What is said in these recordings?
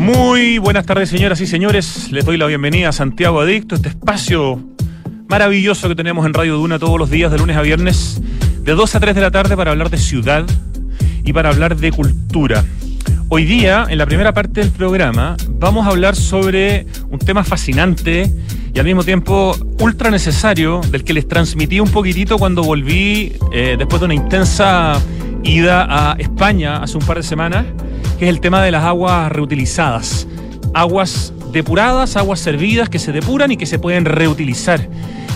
Muy buenas tardes, señoras y señores. Les doy la bienvenida a Santiago Adicto, este espacio maravilloso que tenemos en Radio Duna todos los días, de lunes a viernes, de 2 a 3 de la tarde, para hablar de ciudad y para hablar de cultura. Hoy día, en la primera parte del programa, vamos a hablar sobre un tema fascinante y al mismo tiempo ultra necesario, del que les transmití un poquitito cuando volví eh, después de una intensa ida a España hace un par de semanas que es el tema de las aguas reutilizadas. Aguas depuradas, aguas servidas que se depuran y que se pueden reutilizar.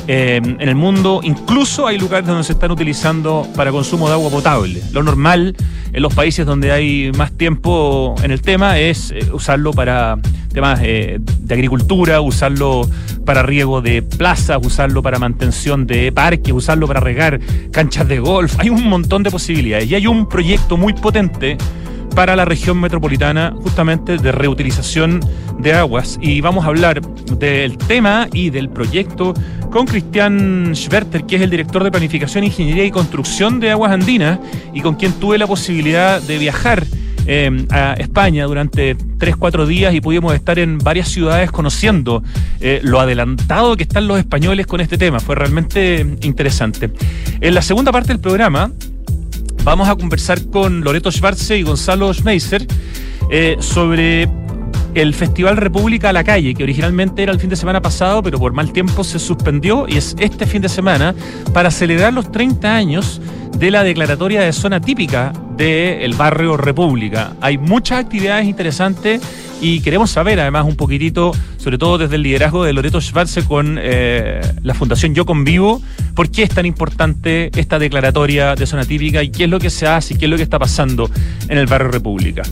Eh, en el mundo incluso hay lugares donde se están utilizando para consumo de agua potable. Lo normal en los países donde hay más tiempo en el tema es eh, usarlo para temas eh, de agricultura, usarlo para riego de plazas, usarlo para mantención de parques, usarlo para regar canchas de golf. Hay un montón de posibilidades y hay un proyecto muy potente para la región metropolitana justamente de reutilización de aguas. Y vamos a hablar del tema y del proyecto con Cristian Schwerter, que es el director de Planificación, Ingeniería y Construcción de Aguas Andinas y con quien tuve la posibilidad de viajar eh, a España durante 3-4 días y pudimos estar en varias ciudades conociendo eh, lo adelantado que están los españoles con este tema. Fue realmente interesante. En la segunda parte del programa vamos a conversar con Loreto Schwarze y Gonzalo Schmeiser eh, sobre el Festival República a la Calle, que originalmente era el fin de semana pasado, pero por mal tiempo se suspendió y es este fin de semana para celebrar los 30 años de la declaratoria de zona típica del barrio República. Hay muchas actividades interesantes y queremos saber además un poquitito, sobre todo desde el liderazgo de Loreto Schwarze con eh, la Fundación Yo Convivo, por qué es tan importante esta declaratoria de zona típica y qué es lo que se hace y qué es lo que está pasando en el barrio República.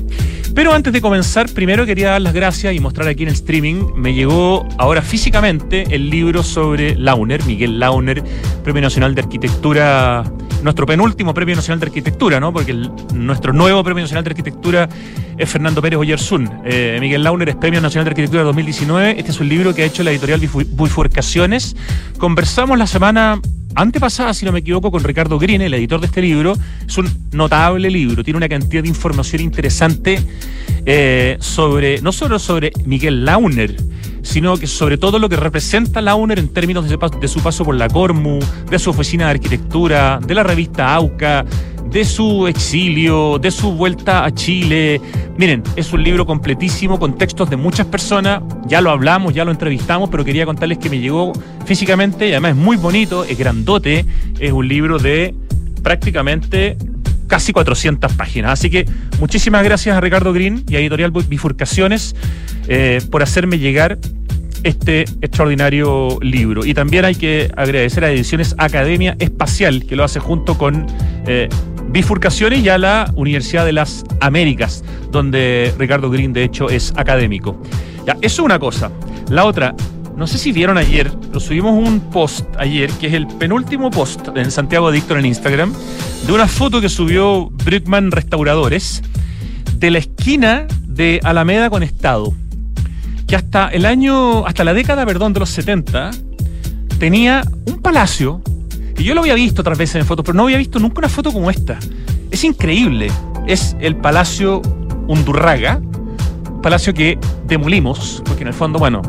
Pero antes de comenzar, primero quería dar las gracias y mostrar aquí en el streaming, me llegó ahora físicamente el libro sobre Launer, Miguel Launer, Premio Nacional de Arquitectura nuestro penúltimo Premio Nacional de Arquitectura, ¿no? Porque nuestro nuevo Premio Nacional de Arquitectura es Fernando Pérez Oyersun. Eh, Miguel Launer es Premio Nacional de Arquitectura 2019. Este es un libro que ha hecho la editorial Bifurcaciones. Conversamos la semana antepasada, si no me equivoco, con Ricardo Green, el editor de este libro. Es un notable libro, tiene una cantidad de información interesante eh, sobre, no solo sobre Miguel Launer, sino que sobre todo lo que representa Launer en términos de, su paso por la Cormu, de su oficina de arquitectura, de la revista AUCA, de su exilio, de su vuelta a Chile. Miren, es un libro completísimo con textos de muchas personas. Ya lo hablamos, ya lo entrevistamos, pero quería contarles que me llegó físicamente y además es muy bonito, es grandote. Es un libro de prácticamente casi 400 páginas. Así que muchísimas gracias a Ricardo Green y a Editorial Bifurcaciones eh, por hacerme llegar este extraordinario libro. Y también hay que agradecer a Ediciones Academia Espacial, que lo hace junto con eh, Bifurcaciones y a la Universidad de las Américas, donde Ricardo Green, de hecho, es académico. Eso es una cosa. La otra, no sé si vieron ayer, lo subimos un post ayer, que es el penúltimo post en Santiago Adicto en Instagram, de una foto que subió Brickman Restauradores de la esquina de Alameda con Estado, que hasta el año, hasta la década, perdón, de los 70, tenía un palacio, y yo lo había visto otras veces en fotos, pero no había visto nunca una foto como esta. Es increíble. Es el Palacio Undurraga, palacio que demolimos, porque en el fondo, bueno,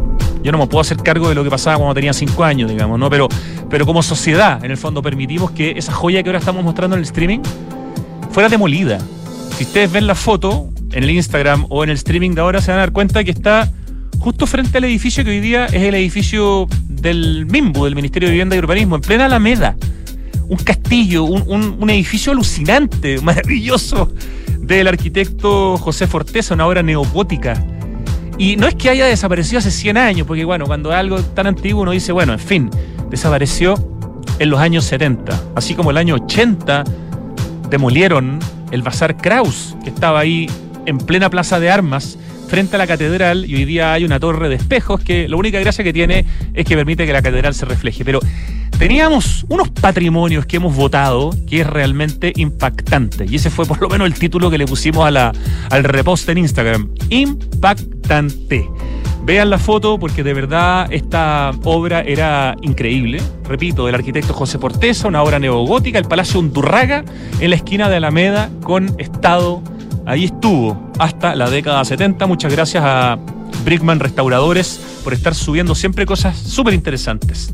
yo no me puedo hacer cargo de lo que pasaba cuando tenía cinco años, digamos, ¿no? Pero, pero como sociedad, en el fondo, permitimos que esa joya que ahora estamos mostrando en el streaming fuera demolida. Si ustedes ven la foto en el Instagram o en el streaming de ahora, se van a dar cuenta que está justo frente al edificio que hoy día es el edificio del MIMBU, del Ministerio de Vivienda y Urbanismo, en plena Alameda. Un castillo, un, un edificio alucinante, maravilloso, del arquitecto José Forteza, una obra neogótica y no es que haya desaparecido hace 100 años, porque bueno, cuando algo tan antiguo uno dice, bueno, en fin, desapareció en los años 70. Así como el año 80 demolieron el Bazar Kraus, que estaba ahí en plena plaza de armas frente a la catedral y hoy día hay una torre de espejos que la única gracia que tiene es que permite que la catedral se refleje. Pero teníamos unos patrimonios que hemos votado que es realmente impactante. Y ese fue por lo menos el título que le pusimos a la, al repost en Instagram. Impactante. Vean la foto porque de verdad esta obra era increíble. Repito, del arquitecto José Portesa, una obra neogótica, el Palacio Undurraga, en la esquina de Alameda, con estado ahí estuvo hasta la década 70. Muchas gracias a Brickman Restauradores por estar subiendo siempre cosas súper interesantes.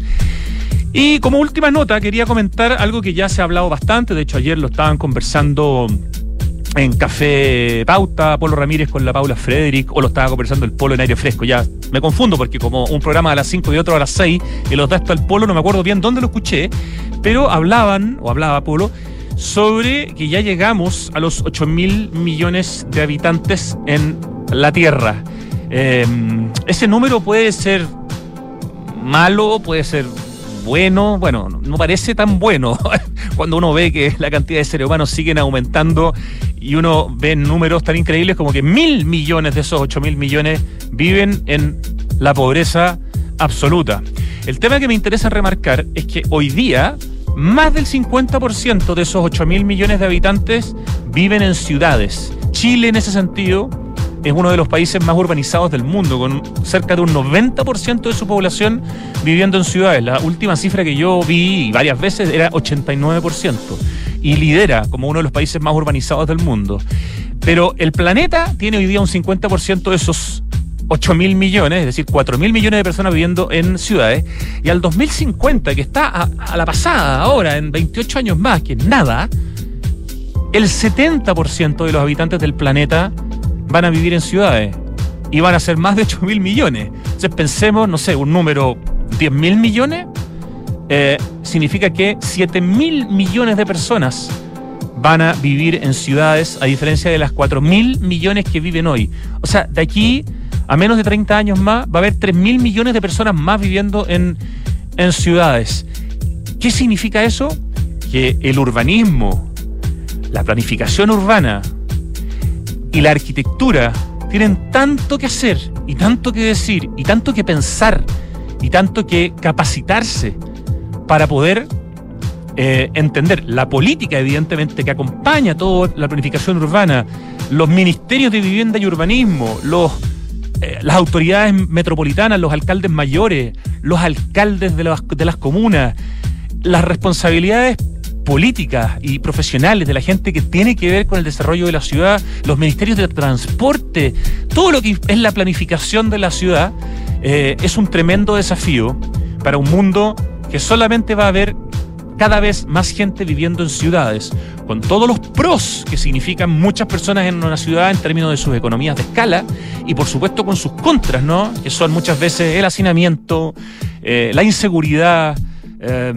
Y como última nota, quería comentar algo que ya se ha hablado bastante. De hecho, ayer lo estaban conversando en Café Pauta, Polo Ramírez con la Paula Frederick, o lo estaba conversando el Polo en aire fresco. Ya me confundo porque como un programa a las 5 y otro a las 6, y los da esto al Polo, no me acuerdo bien dónde lo escuché, pero hablaban, o hablaba Polo, sobre que ya llegamos a los 8 mil millones de habitantes en la Tierra. Em, ese número puede ser malo, puede ser bueno, bueno, no parece tan bueno cuando uno ve que la cantidad de seres humanos siguen aumentando y uno ve números tan increíbles como que mil millones de esos 8 mil millones viven en la pobreza absoluta. El tema que me interesa remarcar es que hoy día más del 50% de esos 8 mil millones de habitantes viven en ciudades. Chile en ese sentido es uno de los países más urbanizados del mundo, con cerca de un 90% de su población viviendo en ciudades. La última cifra que yo vi varias veces era 89% y lidera como uno de los países más urbanizados del mundo. Pero el planeta tiene hoy día un 50% de esos 8 mil millones, es decir, 4 mil millones de personas viviendo en ciudades, y al 2050, que está a, la pasada ahora, en 28 años más, que nada, el 70% de los habitantes del planeta van a vivir en ciudades y van a ser más de 8 mil millones. Entonces pensemos, no sé, un número 10 mil millones, eh, significa que 7 mil millones de personas van a vivir en ciudades, a diferencia de las 4 mil millones que viven hoy. O sea, de aquí a menos de 30 años más va a haber 3 mil millones de personas más viviendo en, en ciudades. ¿Qué significa eso? Que el urbanismo, la planificación urbana, y la arquitectura tienen tanto que hacer y tanto que decir y tanto que pensar y tanto que capacitarse para poder eh, entender la política, evidentemente, que acompaña toda la planificación urbana, los ministerios de vivienda y urbanismo, los, eh, las autoridades metropolitanas, los alcaldes mayores, los alcaldes de las, comunas, las responsabilidades políticas y profesionales, de la gente que tiene que ver con el desarrollo de la ciudad, los ministerios de transporte, todo lo que es la planificación de la ciudad, eh, es un tremendo desafío para un mundo que solamente va a haber cada vez más gente viviendo en ciudades, con todos los pros que significan muchas personas en una ciudad en términos de sus economías de escala y por supuesto con sus contras, ¿no? Que son muchas veces el hacinamiento, eh, la inseguridad, eh,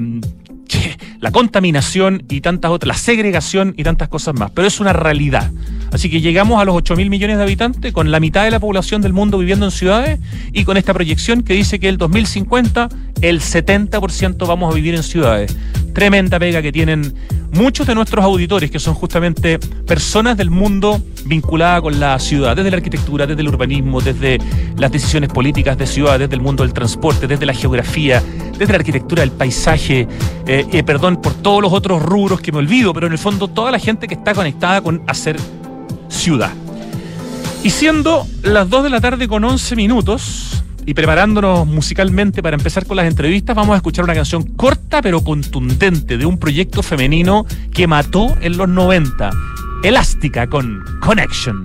la contaminación y tantas otras, la segregación y tantas cosas más. Pero es una realidad. Así que llegamos a los 8 mil millones de habitantes con la mitad de la población del mundo viviendo en ciudades y con esta proyección que dice que el 2050 el 70% vamos a vivir en ciudades. Tremenda pega que tienen muchos de nuestros auditores, que son justamente personas del mundo vinculada con la ciudad, desde la arquitectura, desde el urbanismo, desde las decisiones políticas de ciudad, desde el mundo del transporte, desde la geografía, desde la arquitectura del paisaje, eh, eh, perdón por todos los otros rubros que me olvido, pero en el fondo toda la gente que está conectada con hacer ciudad. Y siendo las 2 de la tarde con 11 minutos y preparándonos musicalmente para empezar con las entrevistas, vamos a escuchar una canción corta pero contundente de un proyecto femenino que mató en los 90, Elástica con Connection.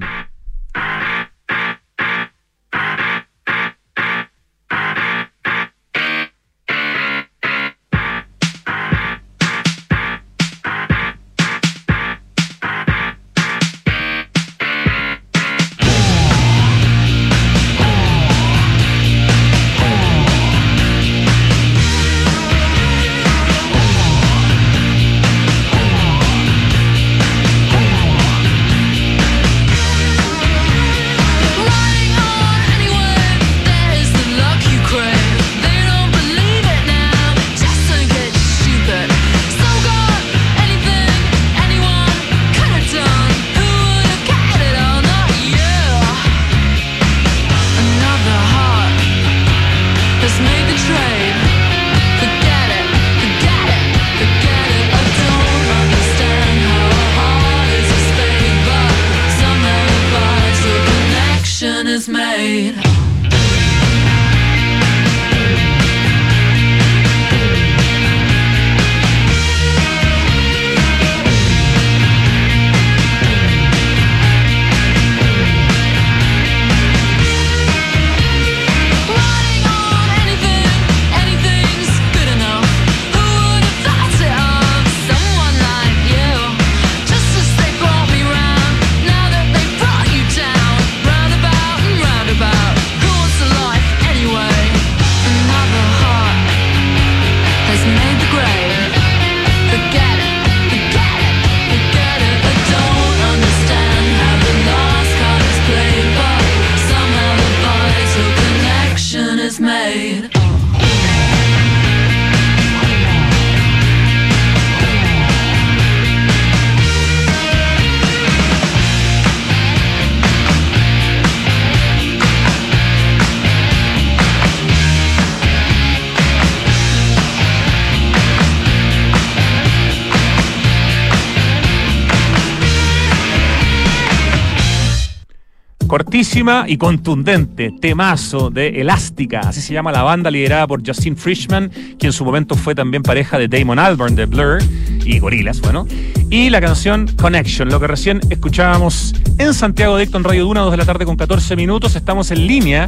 Y contundente, temazo de Elástica, así se llama la banda liderada por Justin Frischman, quien en su momento fue también pareja de Damon Albarn de Blur y Gorillaz, bueno. Y la canción Connection, lo que recién escuchábamos en Santiago Dicto en Radio Duna, 2 de la tarde con 14 minutos. Estamos en línea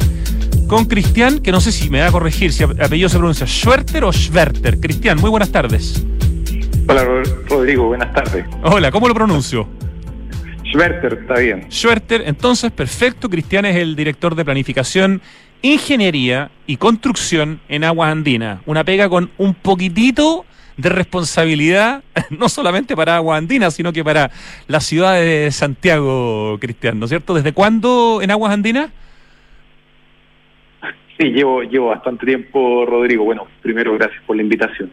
con Cristian, que no sé si me va a corregir, si apellido se pronuncia Schwerter o Schwerter. Cristian, muy buenas tardes. Hola Rodrigo, buenas tardes. Hola, ¿cómo lo pronuncio? Schwerter, está bien. Schwerter, entonces, perfecto. Cristian es el director de planificación, ingeniería y construcción en Aguas Andinas. Una pega con un poquitito de responsabilidad, no solamente para Aguas Andinas, sino que para la ciudad de Santiago, Cristian, ¿no es cierto? ¿Desde cuándo en Aguas Andinas? Sí, llevo, llevo bastante tiempo, Rodrigo. Bueno, primero, gracias por la invitación.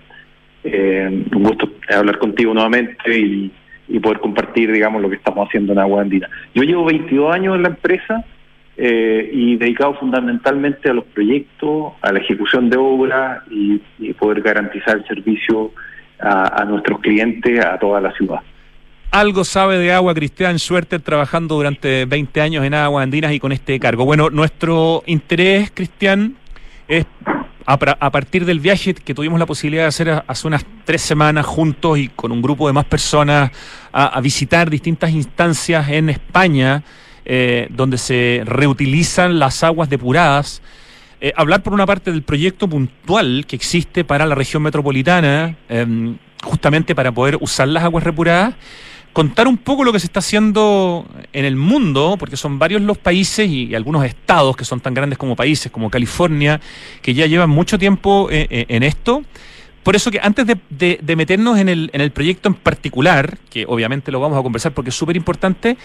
Eh, un gusto hablar contigo nuevamente y y poder compartir, digamos, lo que estamos haciendo en Agua Andina. Yo llevo 22 años en la empresa eh, y dedicado fundamentalmente a los proyectos, a la ejecución de obras y, poder garantizar el servicio a, nuestros clientes, a toda la ciudad. Algo sabe de agua Cristian Suerte trabajando durante 20 años en Agua Andinas y con este cargo. Bueno, nuestro interés, Cristian, es a, partir del viaje que tuvimos la posibilidad de hacer hace unas tres semanas juntos y con un grupo de más personas a, visitar distintas instancias en España eh, donde se reutilizan las aguas depuradas. Eh, hablar por una parte del proyecto puntual que existe para la región metropolitana, em, justamente para poder usar las aguas depuradas contar un poco lo que se está haciendo en el mundo, porque son varios los países y, algunos estados que son tan grandes como países, como California, que ya llevan mucho tiempo eh, eh, en esto. Por eso que antes de, meternos en el, en el, proyecto en particular, que obviamente lo vamos a conversar porque es súper importante,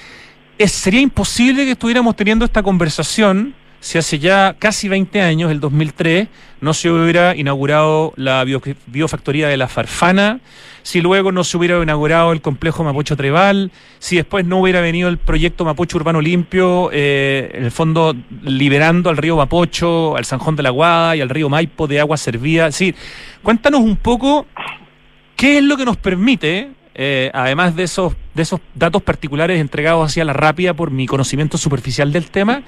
sería imposible que estuviéramos teniendo esta conversación si hace ya casi 20 años, el 2003, no se hubiera inaugurado la biofactoría de la Farfana, si luego no se hubiera inaugurado el complejo Mapocho Treval, si después no hubiera venido el proyecto Mapocho Urbano Limpio, eh, en el fondo liberando al río Mapocho, al Sanjón de la Guada y al río Maipo de agua servida. Sí, cuéntanos un poco qué es lo que nos permite eh, además de esos, de esos datos particulares entregados hacia la rápida por mi conocimiento superficial del tema,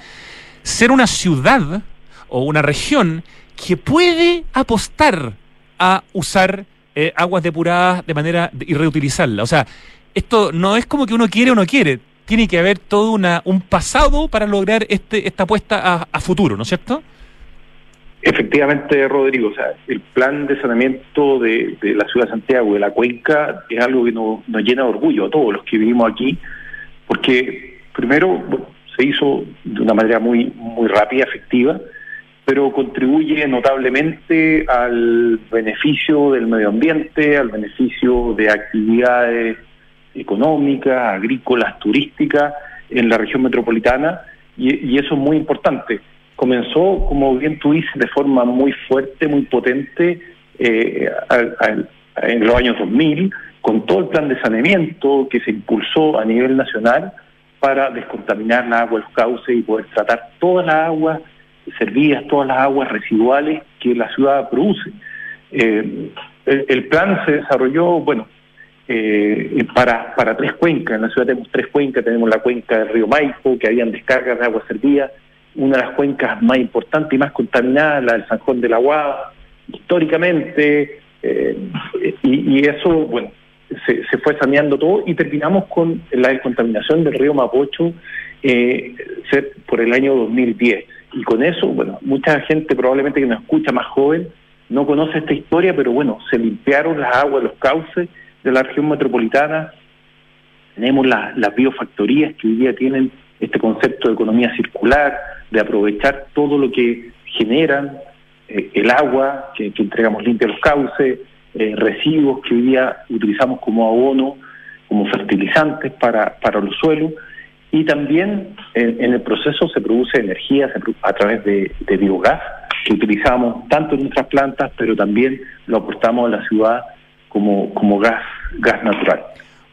ser una ciudad o una región que puede apostar a usar eh, aguas depuradas de manera y reutilizarla. O sea, esto no es como que uno quiere o no quiere. Tiene que haber todo una, un pasado para lograr este, esta apuesta a, futuro, ¿no es cierto? Efectivamente, Rodrigo, o sea, el plan de saneamiento de, la ciudad de Santiago, de la cuenca, es algo que nos, nos llena de orgullo a todos los que vivimos aquí, porque primero, se hizo de una manera muy, muy rápida, efectiva, pero contribuye notablemente al beneficio del medio ambiente, al beneficio de actividades económicas, agrícolas, turísticas en la región metropolitana, y, eso es muy importante. Comenzó, como bien tú dices, de forma muy fuerte, muy potente eh, en los años 2000, con todo el plan de saneamiento que se impulsó a nivel nacional, para descontaminar la agua, los cauces y poder tratar todas las aguas servidas, todas las aguas residuales que la ciudad produce. Eh, el, plan se desarrolló, bueno, eh, para, para tres cuencas. En la ciudad tenemos tres cuencas, tenemos la cuenca del río Maipo, que habían descargas de agua servida, una de las cuencas más importantes y más contaminadas, la del Sanjón de la Guada, históricamente, eh, y, y, eso, bueno, se, fue saneando todo y terminamos con la descontaminación del río Mapocho eh, por el año 2010. Y con eso, bueno, mucha gente probablemente que nos escucha más joven no conoce esta historia, pero bueno, se limpiaron las aguas, los cauces de la región metropolitana, tenemos las biofactorías que hoy día tienen este concepto de economía circular, de aprovechar todo lo que generan eh, el agua que, que entregamos limpia a los cauces, eh, residuos que hoy día utilizamos como abono, como fertilizantes para, para los suelos, y también en, el proceso se produce energía a través de, biogás, que utilizamos tanto en nuestras plantas, pero también lo aportamos a la ciudad como, como gas, gas natural.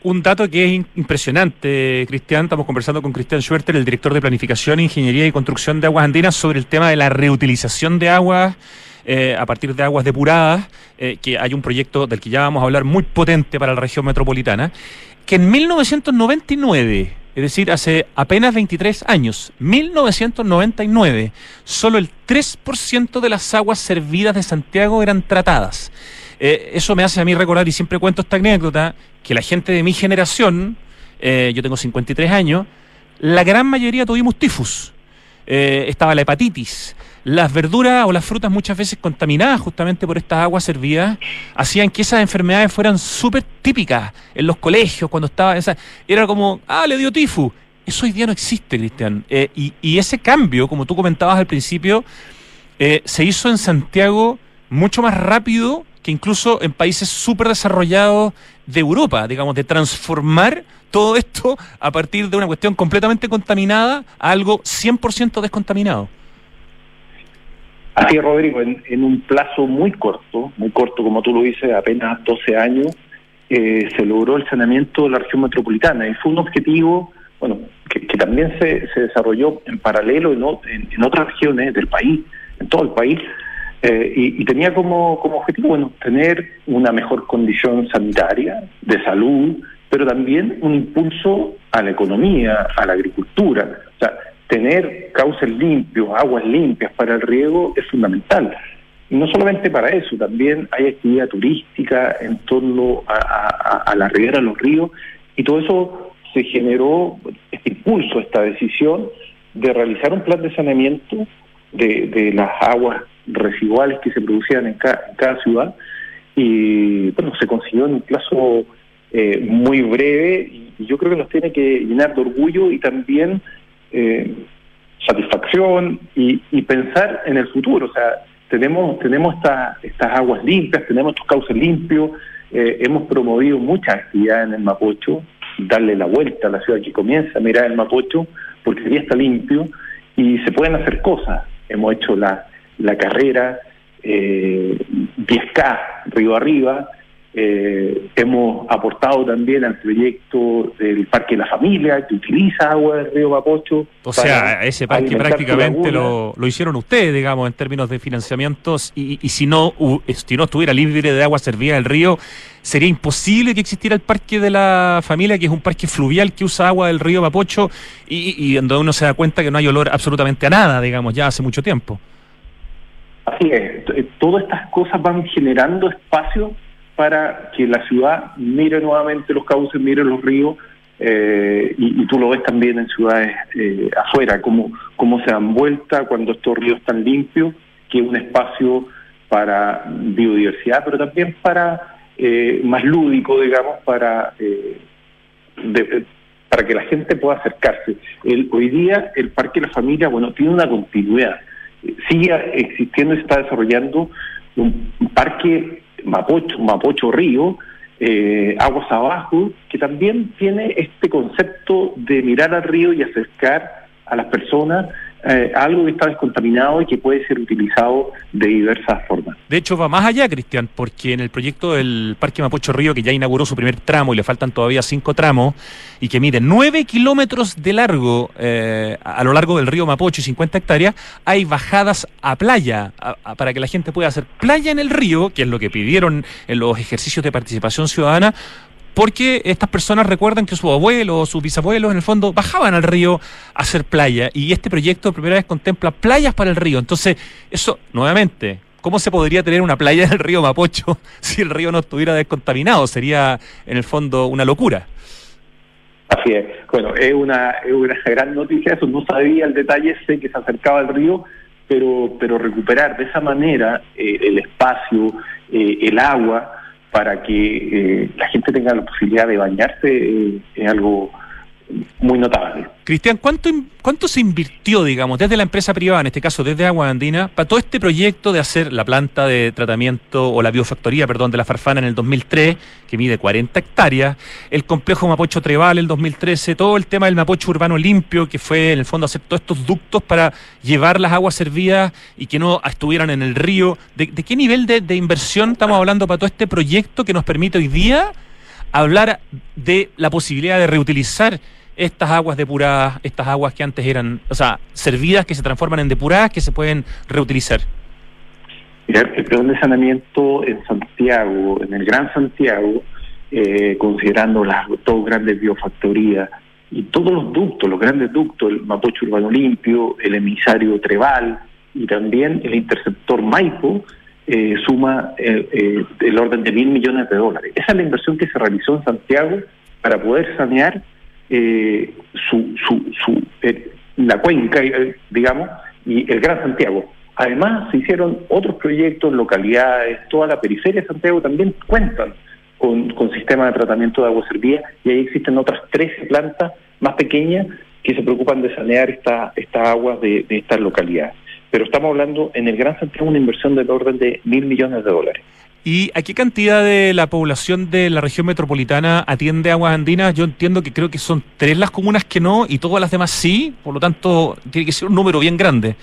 Un dato que es impresionante, Cristian, estamos conversando con Cristian Schwerter, el director de Planificación, Ingeniería y Construcción de Aguas Andinas, sobre el tema de la reutilización de aguas eh, a partir de aguas depuradas, eh, que hay un proyecto del que ya vamos a hablar muy potente para la región metropolitana, que en 1999 es decir, hace apenas 23 años, 1999, solo el 3% de las aguas servidas de Santiago eran tratadas. Eh, eso me hace a mí recordar, y siempre cuento esta anécdota, que la gente de mi generación, yo tengo 53 años, la gran mayoría tuvimos tifus. Estaba la hepatitis. Las verduras o las frutas muchas veces contaminadas justamente por estas aguas servidas hacían que esas enfermedades fueran súper típicas en los colegios cuando estaba esa era como ah le dio tifus eso hoy día no existe Cristian eh, y, ese cambio como tú comentabas al principio eh, se hizo en Santiago mucho más rápido que incluso en países súper desarrollados de Europa, digamos, de transformar todo esto a partir de una cuestión completamente contaminada a algo 100% descontaminado. Así es, Rodrigo, en, un plazo muy corto, muy corto como tú lo dices, apenas 12 años, eh, se logró el saneamiento de la región metropolitana y fue un objetivo, bueno, que, también se, desarrolló en paralelo en, en, otras regiones del país, en todo el país, eh, y, tenía como, como objetivo, bueno, tener una mejor condición sanitaria, de salud, pero también un impulso a la economía, a la agricultura. O sea, tener cauces limpios, aguas limpias para el riego es fundamental. No solamente para eso, también hay actividad turística en torno a, la ribera de los ríos, y todo eso se generó este impulso, esta decisión de realizar un plan de saneamiento de, las aguas residuales que se producían en cada, ciudad, y bueno, se consiguió en un plazo eh, muy breve, y yo creo que nos tiene que llenar de orgullo y también eh, satisfacción y, pensar en el futuro. O sea, tenemos, tenemos estas aguas limpias, tenemos estos cauces limpios, eh, hemos promovido muchas actividades en el Mapocho, darle la vuelta a la ciudad que comienza mirar el Mapocho, porque ya está limpio y se pueden hacer cosas. Hemos hecho la, la carrera eh, 10K, río arriba, eh, hemos aportado también al proyecto del Parque de la Familia, que utiliza agua del río Mapocho. O sea, ese parque prácticamente lo, lo, hicieron ustedes, digamos, en términos de financiamientos, y, y si, no, si no estuviera libre de agua servida del río, sería imposible que existiera el Parque de la Familia, que es un parque fluvial que usa agua del río Mapocho, y, y donde uno se da cuenta que no hay olor absolutamente a nada, digamos, ya hace mucho tiempo. Así es, todas estas cosas van generando espacio para que la ciudad mire nuevamente los cauces, mire los ríos, eh, y, tú lo ves también en ciudades eh, afuera, cómo, cómo se dan vuelta cuando estos ríos están limpios, que es un espacio para biodiversidad, pero también para eh, más lúdico, digamos, para, para que la gente pueda acercarse. Hoy día el Parque de la Familia, bueno, tiene una continuidad, sigue existiendo y está desarrollando un parque Mapocho, Mapocho Río, eh, aguas abajo, que también tiene este concepto de mirar al río y acercar a las personas eh, algo que está descontaminado y que puede ser utilizado de diversas formas. De hecho, va más allá, Cristian, porque en el proyecto del Parque Mapocho Río, que ya inauguró su primer tramo y le faltan todavía cinco tramos, y que mide nueve kilómetros de largo eh, a lo largo del río Mapocho y 50 hectáreas, hay bajadas a playa para que la gente pueda hacer playa en el río, que es lo que pidieron en los ejercicios de participación ciudadana, porque estas personas recuerdan que sus abuelos o sus bisabuelos en el fondo bajaban al río a hacer playa y este proyecto por primera vez contempla playas para el río. Entonces, eso, nuevamente, ¿cómo se podría tener una playa en el río Mapocho si el río no estuviera descontaminado? Sería, en el fondo, una locura. Así es. Bueno, es una, es una gran noticia, eso no sabía el detalle, sé que se acercaba al río, pero, pero recuperar de esa manera eh, el espacio, eh, el agua, para que eh, la gente tenga la posibilidad de bañarse eh, es algo muy notable. Cristian, ¿cuánto, ¿cuánto se invirtió, digamos, desde la empresa privada, en este caso desde Agua Andina, para todo este proyecto de hacer la planta de tratamiento o la biofactoría, perdón, de la Farfana en el 2003, que mide 40 hectáreas, el complejo Mapocho Treval en el 2013, todo el tema del Mapocho Urbano Limpio, que fue en el fondo hacer todos estos ductos para llevar las aguas servidas y que no estuvieran en el río? ¿De, qué nivel de, de inversión estamos hablando para todo este proyecto que nos permite hoy día hablar de la posibilidad de reutilizar estas aguas depuradas, estas aguas que antes eran, o sea, servidas, que se transforman en depuradas, que se pueden reutilizar? el plan de saneamiento en Santiago, en el Gran Santiago, eh, considerando las dos grandes biofactorías, y todos los ductos, los grandes ductos, el Mapocho Urbano Limpio, el emisario Treval y también el interceptor Maipo, eh, suma eh, eh, el orden de mil millones de dólares. Esa es la inversión que se realizó en Santiago para poder sanear su, su, su la cuenca, digamos, y el Gran Santiago. Además, se hicieron otros proyectos, localidades, toda la periferia de Santiago también cuentan con, con sistemas de tratamiento de agua servida y ahí existen otras 13 plantas más pequeñas que se preocupan de sanear esta, esta agua de, de estas localidades pero estamos hablando en el Gran Santiago una inversión del orden de mil millones de dólares. ¿Y a qué cantidad de la población de la región metropolitana atiende aguas andinas? Yo entiendo que creo que son tres las comunas que no y todas las demás sí, por lo tanto tiene que ser un número bien grande.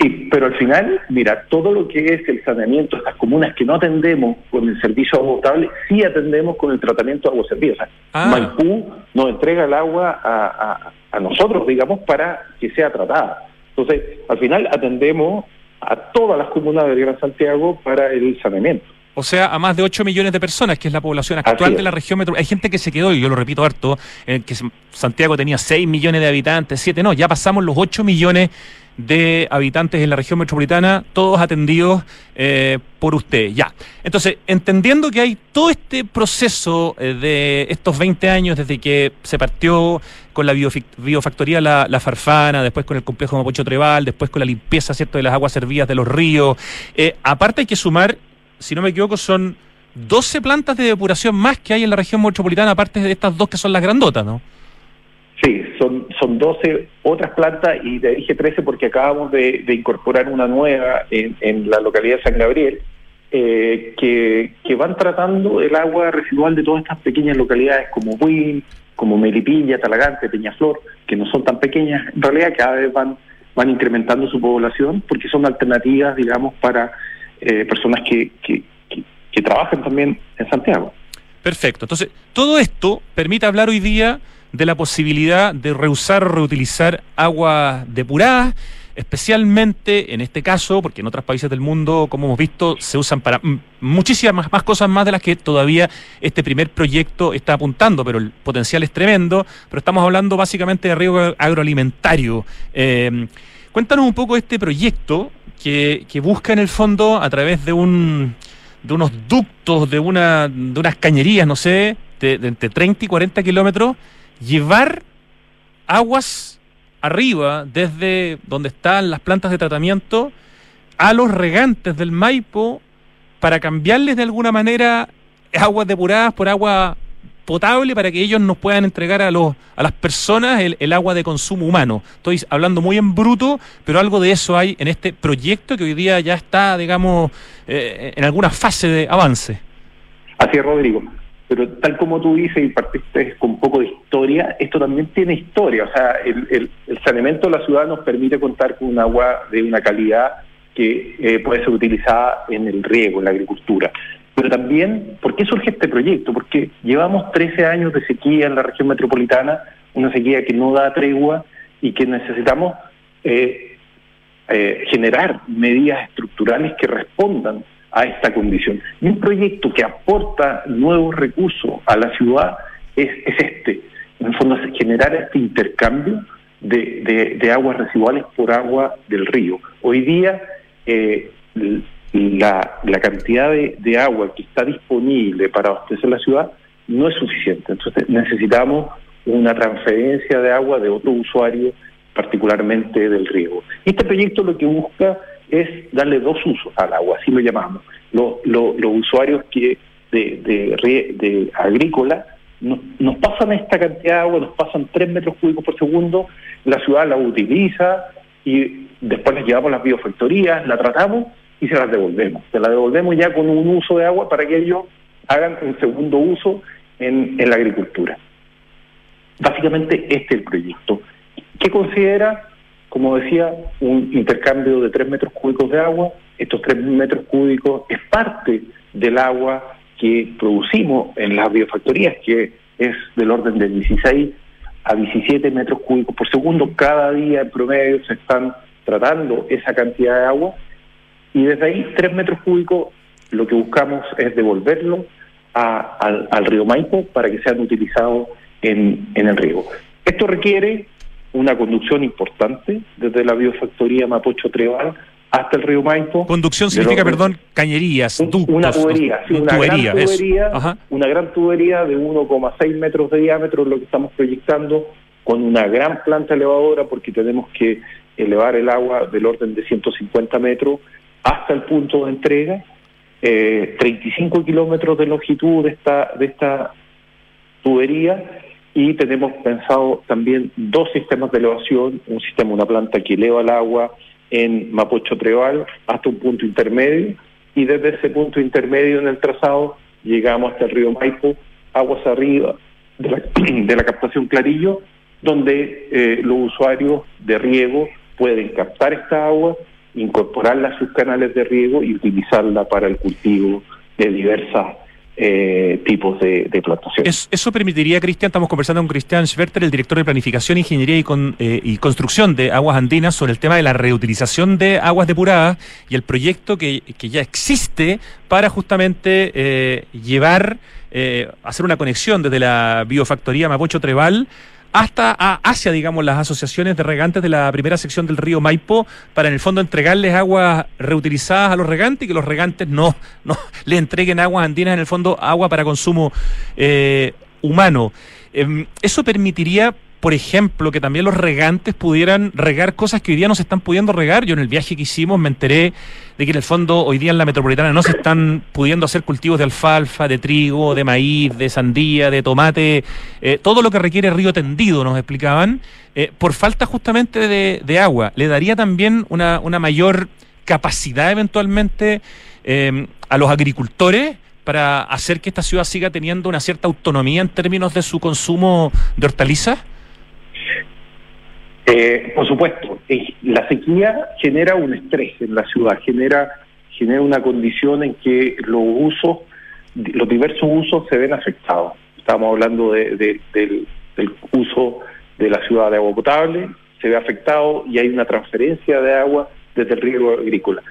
Sí, pero al final, mira, todo lo que es el saneamiento, estas comunas que no atendemos con el servicio agua potable, sí atendemos con el tratamiento de agua servida. O sea, ah. Maipú nos entrega el agua a, a nosotros, digamos, para que sea tratada. Entonces, al final atendemos a todas las comunas del Gran Santiago para el saneamiento. O sea, a más de 8 millones de personas, que es la población actual de la región metropolitana. Hay gente que se quedó, y yo lo repito harto, en que Santiago tenía 6 millones de habitantes, 7, no, ya pasamos los 8 millones de habitantes en la región metropolitana, todos atendidos eh, por usted. Ya. Entonces, entendiendo que hay todo este proceso eh, de estos 20 años desde que se partió con la biofactoría la, Farfana, después con el complejo Mapocho Treval, después con la limpieza ¿cierto? de las aguas servidas de los ríos, eh, aparte hay que sumar, si no me equivoco, son 12 plantas de depuración más que hay en la región metropolitana, aparte de estas dos que son las grandotas, ¿no? Sí, son, son 12 otras plantas y te dije 13 porque acabamos de, incorporar una nueva en, la localidad de San Gabriel, eh, que, que, van tratando el agua residual de todas estas pequeñas localidades como Huin, como Melipilla, Talagante, Peñaflor, que no son tan pequeñas, en realidad cada vez van, van incrementando su población porque son alternativas, digamos, para eh, personas que, que, que trabajan también en Santiago. Perfecto. Entonces, todo esto permite hablar hoy día de la posibilidad de reusar o reutilizar agua depurada, especialmente en este caso, porque en otros países del mundo, como hemos visto, se usan para muchísimas más cosas más de las que todavía este primer proyecto está apuntando, pero el potencial es tremendo, pero estamos hablando básicamente de riego agroalimentario. Eh, cuéntanos un poco este proyecto que, busca en el fondo, a través de un de unos ductos, de, una, de unas cañerías, no sé, de, de entre 30 y 40 kilómetros, llevar aguas arriba, desde donde están las plantas de tratamiento, a los regantes del Maipo para cambiarles de alguna manera aguas depuradas por agua potable para que ellos nos puedan entregar a los a las personas el, agua de consumo humano. Estoy hablando muy en bruto, pero algo de eso hay en este proyecto que hoy día ya está, digamos, eh, en alguna fase de avance. Así es, Rodrigo pero tal como tú dices y partiste con un poco de historia, esto también tiene historia. O sea, el, saneamiento de la ciudad nos permite contar con un agua de una calidad que eh, puede ser utilizada en el riego, en la agricultura. Pero también, ¿por qué surge este proyecto? Porque llevamos 13 años de sequía en la región metropolitana, una sequía que no da tregua y que necesitamos eh, eh, generar medidas estructurales que respondan a esta condición. Y un proyecto que aporta nuevos recursos a la ciudad es, este, en el fondo, es generar este intercambio de, aguas residuales por agua del río. Hoy día, eh, la, cantidad de, agua que está disponible para abastecer la ciudad no es suficiente. Entonces necesitamos una transferencia de agua de otro usuario, particularmente del riego. Este proyecto lo que busca es darle dos usos al agua, así lo llamamos. Los, usuarios que de, de, de agrícola nos, nos, pasan esta cantidad de agua, nos pasan 3 metros cúbicos por segundo, la ciudad la utiliza y después les llevamos las biofactorías, la tratamos y se las devolvemos. Se las devolvemos ya con un uso de agua para que ellos hagan un segundo uso en, en la agricultura. Básicamente este es el proyecto. ¿Qué considera? como decía, un intercambio de 3 metros cúbicos de agua. Estos 3 metros cúbicos es parte del agua que producimos en las biofactorías, que es del orden de 16 a 17 metros cúbicos por segundo. Cada día en promedio se están tratando esa cantidad de agua y desde ahí 3 metros cúbicos lo que buscamos es devolverlo al, río Maipo para que sean utilizados en, en el riego. Esto requiere una conducción importante desde la biofactoría Mapocho Treval hasta el río Maipo. Conducción significa, perdón, cañerías, ductos. Una tubería, sí, una, tubería, gran tubería una gran tubería de 1,6 metros de diámetro, lo que estamos proyectando, con una gran planta elevadora, porque tenemos que elevar el agua del orden de 150 metros hasta el punto de entrega. Eh, 35 kilómetros de longitud de esta, de esta tubería y tenemos pensado también dos sistemas de elevación, un sistema, una planta que eleva el agua en Mapocho Treval hasta un punto intermedio y desde ese punto intermedio en el trazado llegamos hasta el río Maipo, aguas arriba de la, de la captación Clarillo, donde eh, los usuarios de riego pueden captar esta agua, incorporarla a sus canales de riego y utilizarla para el cultivo de diversas eh, tipos de, de plantación. eso permitiría, Cristian, estamos conversando con Cristian Schwerter, el director de Planificación, Ingeniería y, eh, y, Construcción de Aguas Andinas, sobre el tema de la reutilización de aguas depuradas y el proyecto que, que ya existe para justamente eh, llevar, eh, hacer una conexión desde la biofactoría Mapocho Treval hasta hacia, digamos, las asociaciones de regantes de la primera sección del río Maipo para en el fondo entregarles aguas reutilizadas a los regantes y que los regantes no, no le entreguen aguas andinas, en el fondo agua para consumo eh, humano. Em, eso permitiría por ejemplo, que también los regantes pudieran regar cosas que hoy día no se están pudiendo regar. Yo en el viaje que hicimos me enteré de que en el fondo hoy día en la metropolitana no se están pudiendo hacer cultivos de alfalfa, de trigo, de maíz, de sandía, de tomate, eh, todo lo que requiere río tendido, nos explicaban, eh, por falta justamente de, agua. Le daría también una, una mayor capacidad eventualmente eh, a los agricultores para hacer que esta ciudad siga teniendo una cierta autonomía en términos de su consumo de hortalizas? Eh, por supuesto, eh, la sequía genera un estrés en la ciudad, genera, genera una condición en que los usos, los diversos usos se ven afectados. Estamos hablando de, del, uso de la ciudad de agua potable, se ve afectado y hay una transferencia de agua desde el riego agrícola.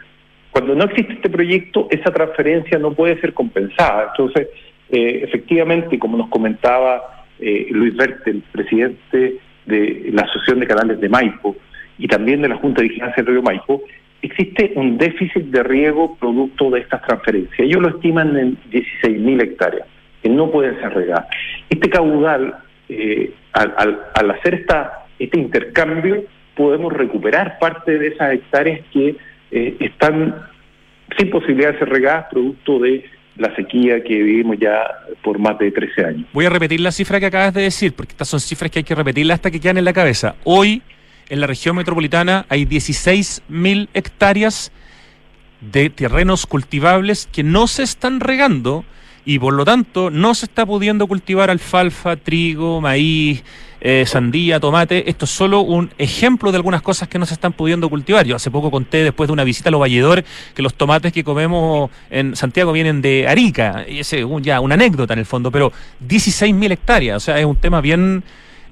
Cuando no existe este proyecto, esa transferencia no puede ser compensada. Entonces, eh, efectivamente, como nos comentaba Luis Verte, el presidente de la Asociación de Canales de Maipo y también de la Junta de Vigilancia del Río Maipo, existe un déficit de riego producto de estas transferencias. Ellos lo estiman en 16.000 hectáreas, que no pueden ser regadas. Este caudal, eh, al, al, hacer esta, este intercambio, podemos recuperar parte de esas hectáreas que eh, están sin posibilidad de ser regadas producto de la sequía que vivimos ya por más de 13 años. Voy a repetir la cifra que acabas de decir, porque estas son cifras que hay que repetirlas hasta que quedan en la cabeza. Hoy, en la región metropolitana, hay 16.000 hectáreas de terrenos cultivables que no se están regando y por lo tanto no se está pudiendo cultivar alfalfa, trigo, maíz, eh, sandía, tomate. Esto es solo un ejemplo de algunas cosas que no se están pudiendo cultivar. Yo hace poco conté después de una visita a los valledores que los tomates que comemos en Santiago vienen de Arica. Y ese es ya una anécdota en el fondo, pero 16.000 hectáreas, o sea, es un tema bien...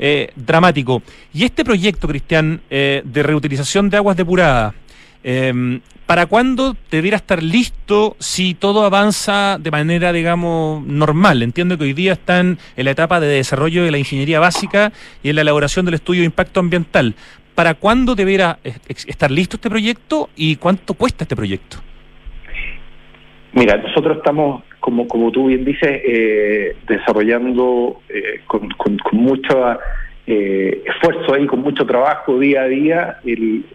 Eh, dramático. Y este proyecto, Cristian, eh, de reutilización de aguas depuradas, eh, ¿Para cuándo debiera estar listo si todo avanza de manera, digamos, normal? Entiendo que hoy día están en la etapa de desarrollo de la ingeniería básica y en la elaboración del estudio de impacto ambiental. ¿Para cuándo debiera estar listo este proyecto y cuánto cuesta este proyecto? Mira, nosotros estamos, como, como tú bien dices, eh, desarrollando eh, con, con, con mucha eh, esfuerzo ahí, con mucho trabajo día a día,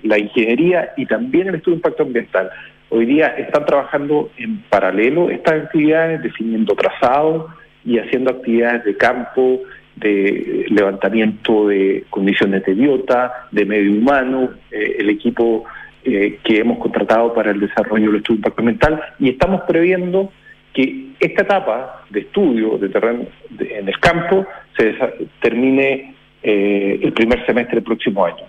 la ingeniería y también el estudio de impacto ambiental. Hoy día están trabajando en paralelo estas actividades, definiendo trazados y haciendo actividades de campo, de levantamiento de condiciones de biota, de medio humano, eh, el equipo eh, que hemos contratado para el desarrollo del estudio de impacto ambiental y estamos previendo que esta etapa de estudio de terreno en el campo se termine eh, el primer semestre del próximo año.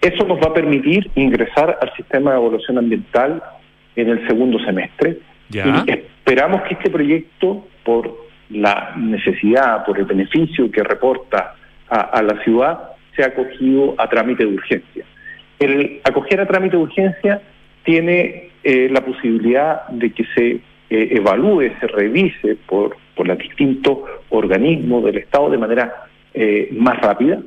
Eso nos va a permitir ingresar al sistema de evaluación ambiental en el segundo semestre. Y esperamos que este proyecto, por la necesidad, por el beneficio que reporta a, la ciudad, sea acogido a trámite de urgencia. El acoger a trámite de urgencia tiene eh, la posibilidad de que se eh, evalúe, se revise por, por los distintos organismos del Estado de manera eh, más rápida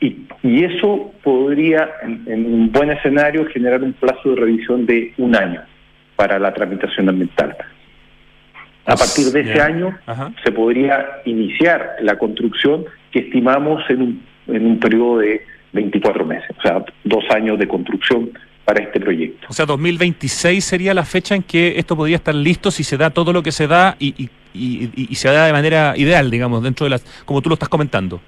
y, y eso podría, en, un buen escenario, generar un plazo de revisión de un año para la tramitación ambiental. A partir de ese año se podría iniciar la construcción que estimamos en un, en un periodo de 24 meses, o sea, dos años de construcción para este proyecto. O sea, 2026 sería la fecha en que esto podría estar listo si se da todo lo que se da y, y, y, y se da de manera ideal, digamos, dentro de las, como tú lo estás comentando.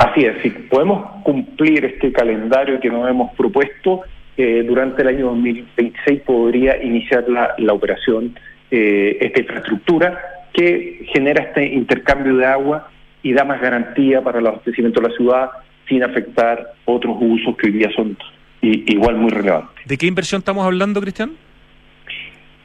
Así es, si podemos cumplir este calendario que nos hemos propuesto, eh, durante el año 2026 podría iniciar la, la operación, eh, esta infraestructura que genera este intercambio de agua y da más garantía para el abastecimiento de la ciudad sin afectar otros usos que hoy día son igual muy relevantes. ¿De qué inversión estamos hablando, Cristian?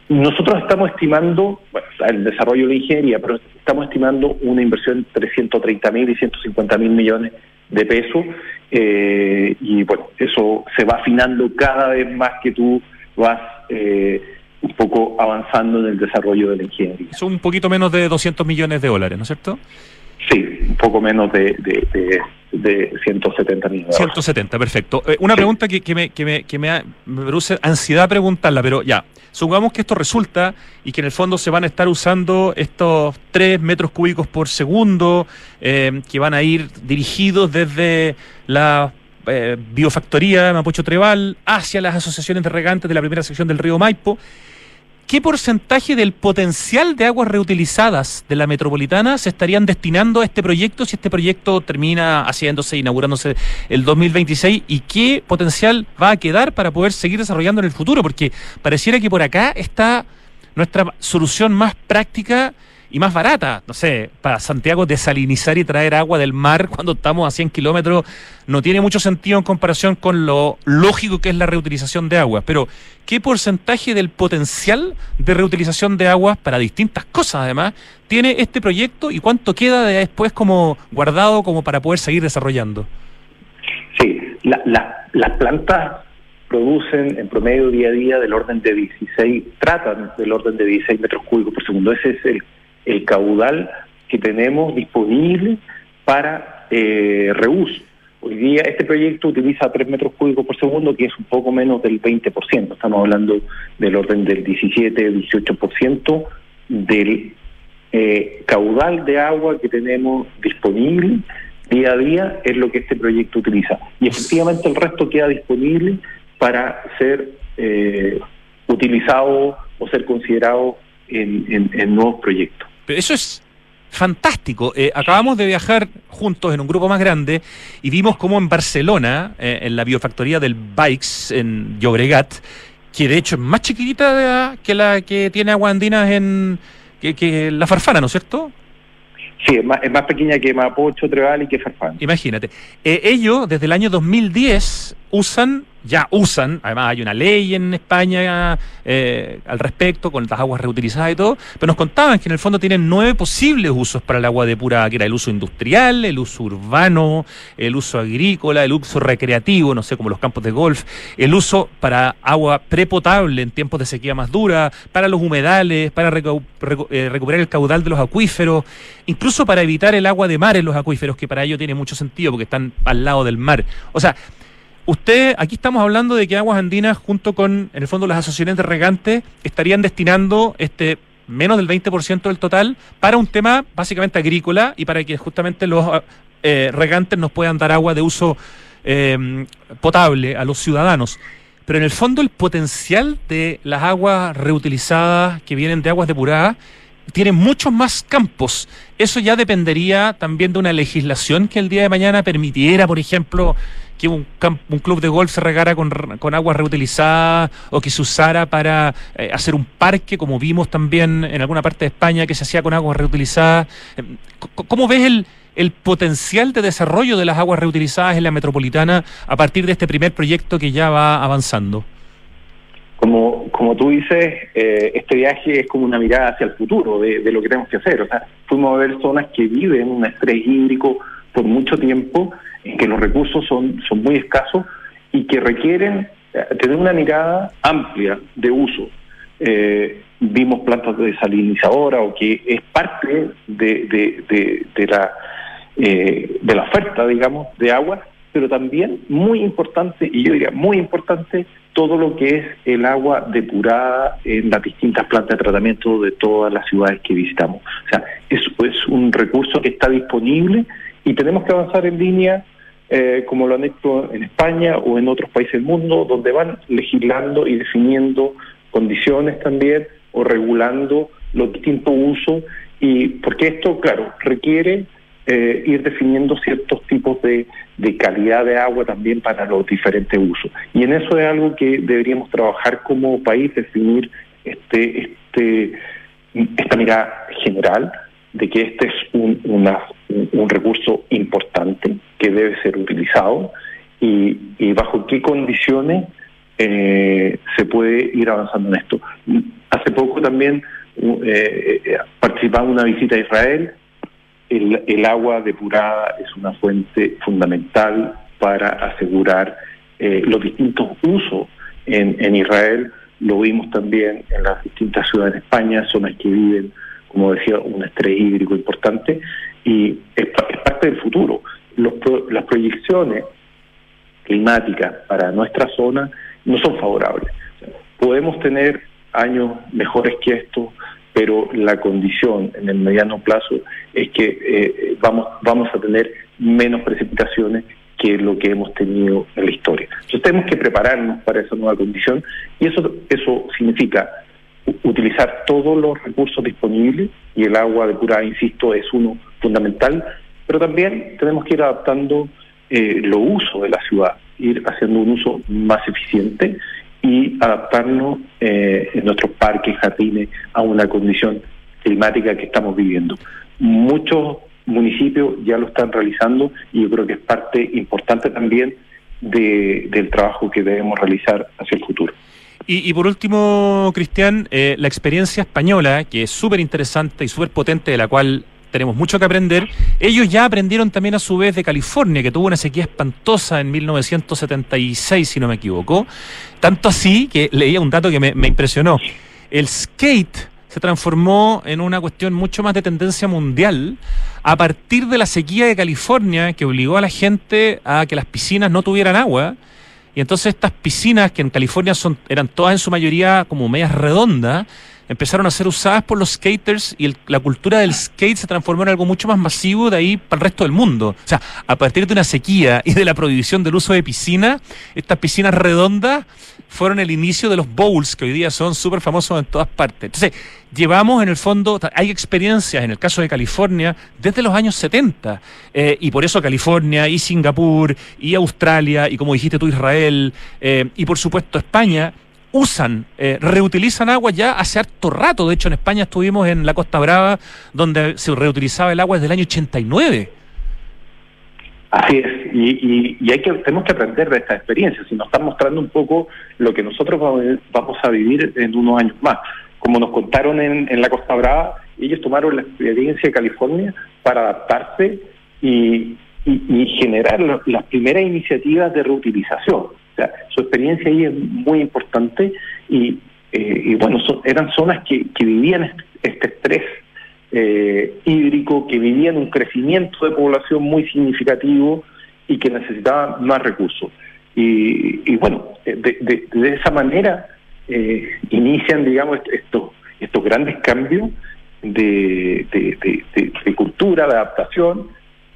Nosotros estamos estimando, bueno, el desarrollo de la ingeniería, pero estamos estimando una inversión entre 130 mil y 150 mil millones de pesos eh, y bueno, eso se va afinando cada vez más que tú vas eh, un poco avanzando en el desarrollo de la ingeniería. Son un poquito menos de 200 millones de dólares, ¿no es cierto? Sí, un poco menos de, de, de, 170 millones. 170, perfecto. Eh, una pregunta que, que, me, que, me, que me, produce ansiedad preguntarla, pero ya, supongamos que esto resulta y que en el fondo se van a estar usando estos 3 metros cúbicos por segundo, eh, que van a ir dirigidos desde la eh, biofactoría Mapocho Treval hacia las asociaciones de regantes de la primera sección del río Maipo. ¿Qué porcentaje del potencial de aguas reutilizadas de la metropolitana se estarían destinando a este proyecto si este proyecto termina haciéndose, inaugurándose el 2026? ¿Y qué potencial va a quedar para poder seguir desarrollando en el futuro? Porque pareciera que por acá está nuestra solución más práctica y más barata. No sé, para Santiago desalinizar y traer agua del mar cuando estamos a 100 kilómetros no tiene mucho sentido en comparación con lo lógico que es la reutilización de agua. Pero, ¿qué porcentaje del potencial de reutilización de aguas para distintas cosas además tiene este proyecto y cuánto queda de después como guardado como para poder seguir desarrollando? Sí, las plantas producen en promedio día a día del orden de 16, tratan del orden de 16 metros cúbicos por segundo. Ese es el el caudal que tenemos disponible para eh, reuso. Hoy día este proyecto utiliza 3 metros cúbicos por segundo, que es un poco menos del 20%. Estamos hablando del orden del 17-18% del eh, caudal de agua que tenemos disponible día a día es lo que este proyecto utiliza. Y efectivamente el resto queda disponible para ser eh, utilizado o ser considerado en nuevos proyectos. Pero eso es fantástico. Eh, acabamos de viajar juntos en un grupo más grande y vimos cómo en Barcelona, eh, en la biofactoría del Bikes en Llobregat, que de hecho es más chiquitita que la que tiene Aguandinas en que, la Farfana, ¿no es cierto? Sí, es más, es más pequeña que Mapocho, Treval y que Farfana. Imagínate. Eh, ellos, desde el año 2010, usan ya usan, además hay una ley en España eh, al respecto, con las aguas reutilizadas y todo, pero nos contaban que en el fondo tienen nueve posibles usos para el agua depurada, que era el uso industrial, el uso urbano, el uso agrícola, el uso recreativo, no sé, como los campos de golf, el uso para agua prepotable en tiempos de sequía más dura, para los humedales, para eh, recuperar el caudal de los acuíferos, incluso para evitar el agua de mar en los acuíferos, que para ello tiene mucho sentido porque están al lado del mar. O sea, Usted, aquí estamos hablando de que Aguas Andinas, junto con, en el fondo, las asociaciones de regantes, estarían destinando este menos del 20% del total para un tema básicamente agrícola y para que justamente los eh, regantes nos puedan dar agua de uso eh, potable a los ciudadanos. Pero en el fondo el potencial de las aguas reutilizadas que vienen de aguas depuradas tiene muchos más campos. Eso ya dependería también de una legislación que el día de mañana permitiera, por ejemplo, que un, un club de golf se regara con, con agua reutilizada o que se usara para eh, hacer un parque, como vimos también en alguna parte de España que se hacía con agua reutilizada. Eh, ¿Cómo ves el, el potencial de desarrollo de las aguas reutilizadas en la metropolitana a partir de este primer proyecto que ya va avanzando? Como, como tú dices, eh, este viaje es como una mirada hacia el futuro de, de, lo que tenemos que hacer. O sea, fuimos a ver zonas que viven un estrés hídrico por mucho tiempo que los recursos son, son muy escasos y que requieren eh, tener una mirada amplia de uso. Eh, vimos plantas de desalinizadora o que es parte de, de, de, la eh, de la oferta, digamos, de agua, pero también muy importante, y yo diría muy importante, todo lo que es el agua depurada en las distintas plantas de tratamiento de todas las ciudades que visitamos. O sea, es, es un recurso que está disponible y tenemos que avanzar en línea eh, como lo han hecho en España o en otros países del mundo, donde van legislando y definiendo condiciones también o regulando los distintos usos y porque esto, claro, requiere eh, ir definiendo ciertos tipos de, de, calidad de agua también para los diferentes usos. Y en eso es algo que deberíamos trabajar como país, definir este, este, esta mirada general de que este es un, una, un, recurso importante que debe ser utilizado y, y bajo qué condiciones eh, se puede ir avanzando en esto. Hace poco también eh, eh, participaba en una visita a Israel. El, el, agua depurada es una fuente fundamental para asegurar eh, los distintos usos en, en Israel. Lo vimos también en las distintas ciudades de España, zonas que viven, como decía, un estrés hídrico importante, y es, es parte del futuro. Los, las proyecciones climáticas para nuestra zona no son favorables. Podemos tener años mejores que estos, pero la condición en el mediano plazo es que eh, vamos, vamos a tener menos precipitaciones que lo que hemos tenido en la historia. Entonces tenemos que prepararnos para esa nueva condición y eso, eso significa utilizar todos los recursos disponibles y el agua depurada, insisto, es uno fundamental, pero también tenemos que ir adaptando eh, lo uso de la ciudad, ir haciendo un uso más eficiente y adaptarnos eh, en nuestros parques, jardines, a una condición climática que estamos viviendo. Muchos municipios ya lo están realizando y yo creo que es parte importante también de, del trabajo que debemos realizar hacia el futuro. Y, y por último, Cristian, eh, la experiencia española, que es súper interesante y súper potente, de la cual tenemos mucho que aprender. Ellos ya aprendieron también a su vez de California, que tuvo una sequía espantosa en 1976, si no me equivoco. Tanto así que leía un dato que me, me impresionó. El skate se transformó en una cuestión mucho más de tendencia mundial a partir de la sequía de California que obligó a la gente a que las piscinas no tuvieran agua. Y entonces estas piscinas, que en California son, eran todas en su mayoría como medias redondas, empezaron a ser usadas por los skaters y el, la cultura del skate se transformó en algo mucho más masivo de ahí para el resto del mundo. O sea, a partir de una sequía y de la prohibición del uso de piscina, estas piscinas redondas fueron el inicio de los bowls que hoy día son súper famosos en todas partes. Entonces, llevamos en el fondo, hay experiencias en el caso de California desde los años 70 eh, y por eso California y Singapur y Australia y como dijiste tú Israel eh, y por supuesto España usan, eh, reutilizan agua ya hace harto rato. De hecho, en España estuvimos en la Costa Brava, donde se reutilizaba el agua desde el año 89. Así es, y, y, hay que tenemos que aprender de esta experiencia, si nos están mostrando un poco lo que nosotros vamos a vivir en unos años más. Como nos contaron en, la Costa Brava, ellos tomaron la experiencia de California para adaptarse y, y, generar las primeras iniciativas de reutilización. O sea, su experiencia ahí es muy importante y, eh, bueno, eran zonas que, que vivían este, este estrés eh, hídrico, que vivían un crecimiento de población muy significativo y que necesitaban más recursos. Y, y bueno, de, esa manera eh, inician, digamos, estos, estos grandes cambios de, cultura, de adaptación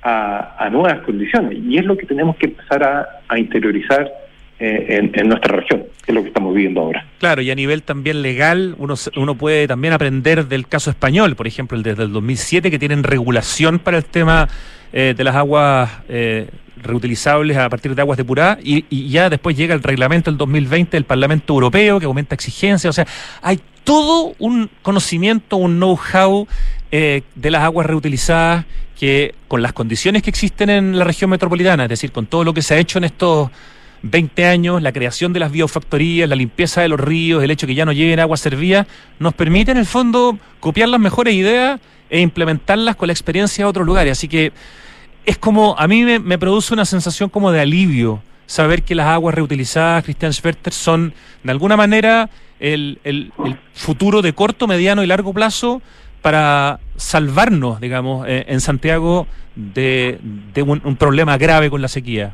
a, nuevas condiciones. Y es lo que tenemos que empezar a, interiorizar eh, en, nuestra región, es lo que estamos viviendo ahora. Claro, y a nivel también legal, uno, uno puede también aprender del caso español, por ejemplo, el desde el 2007, que tienen regulación para el tema eh, de las aguas eh, reutilizables a partir de aguas depuradas, y, y ya después llega el reglamento del 2020 del Parlamento Europeo, que aumenta exigencias, o sea, hay todo un conocimiento, un know-how eh, de las aguas reutilizadas que con las condiciones que existen en la región metropolitana, es decir, con todo lo que se ha hecho en estos 20 años, la creación de las biofactorías, la limpieza de los ríos, el hecho que ya no lleguen agua servida, nos permite en el fondo copiar las mejores ideas e implementarlas con la experiencia de otros lugares. Así que es como, a mí me, produce una sensación como de alivio saber que las aguas reutilizadas, Christian Schwerter, son de alguna manera el, el, futuro de corto, mediano y largo plazo para salvarnos, digamos, eh, en Santiago de, un, problema grave con la sequía.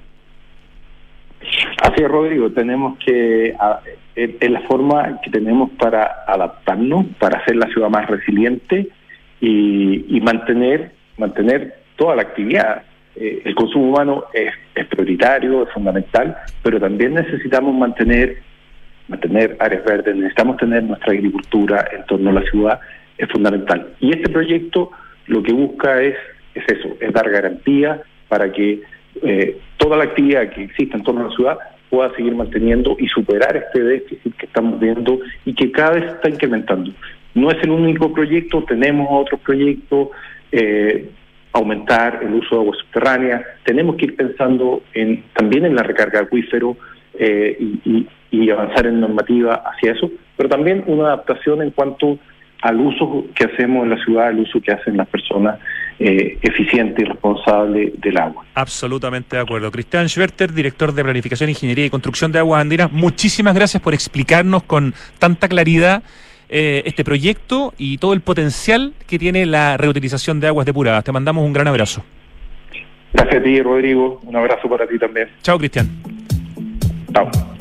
Así es, Rodrigo, tenemos que, es la forma que tenemos para adaptarnos, para hacer la ciudad más resiliente y, mantener, mantener toda la actividad. Eh, el consumo humano es, prioritario, es fundamental, pero también necesitamos mantener mantener áreas verdes, necesitamos tener nuestra agricultura en torno a la ciudad, es fundamental. Y este proyecto lo que busca es, es eso, es dar garantía para que eh, toda la actividad que existe en torno a la ciudad pueda seguir manteniendo y superar este déficit que estamos viendo y que cada vez está incrementando. No es el único proyecto, tenemos otros proyectos, eh, aumentar el uso de agua subterránea, tenemos que ir pensando en, también en la recarga de acuífero eh, y, y avanzar en normativa hacia eso, pero también una adaptación en cuanto al uso que hacemos en la ciudad, al uso que hacen las personas eh, eficiente y responsable del agua. Absolutamente de acuerdo. Cristian Schwerter, director de Planificación, Ingeniería y Construcción de Aguas Andinas, muchísimas gracias por explicarnos con tanta claridad eh, este proyecto y todo el potencial que tiene la reutilización de aguas depuradas. Te mandamos un gran abrazo. Gracias a ti, Rodrigo. Un abrazo para ti también. Chao, Cristian.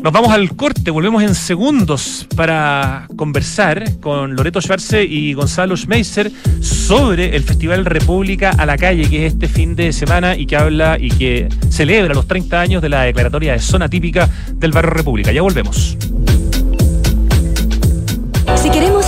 Nos vamos al corte, volvemos en segundos para conversar con Loreto Schwarze y Gonzalo Schmeiser sobre el Festival República a la Calle, que es este fin de semana y que habla y que celebra los 30 años de la declaratoria de zona típica del barrio República. Ya volvemos.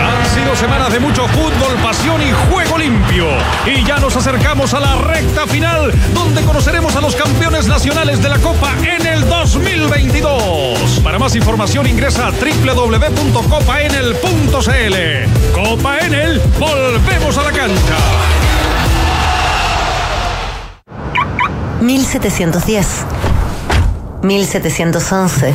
Han sido semanas de mucho fútbol, pasión y juego limpio. Y ya nos acercamos a la recta final, donde conoceremos a los campeones nacionales de la Copa en el 2022. Para más información ingresa a www.copaenel.cl. Copa Enel, volvemos a la cancha. 1710 1711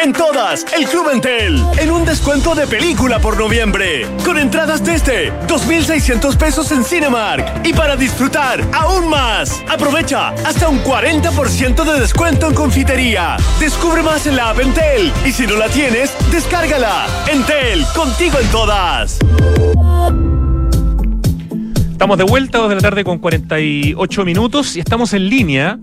En todas, el Club Entel. En un descuento de película por noviembre. Con entradas desde 2.600 pesos en Cinemark. Y para disfrutar aún más, aprovecha hasta un 40% de descuento en confitería. Descubre más en la app Entel. Y si no la tienes, descárgala. Entel, contigo en todas. Estamos de vuelta, 2 de la tarde con 48 minutos y estamos en línea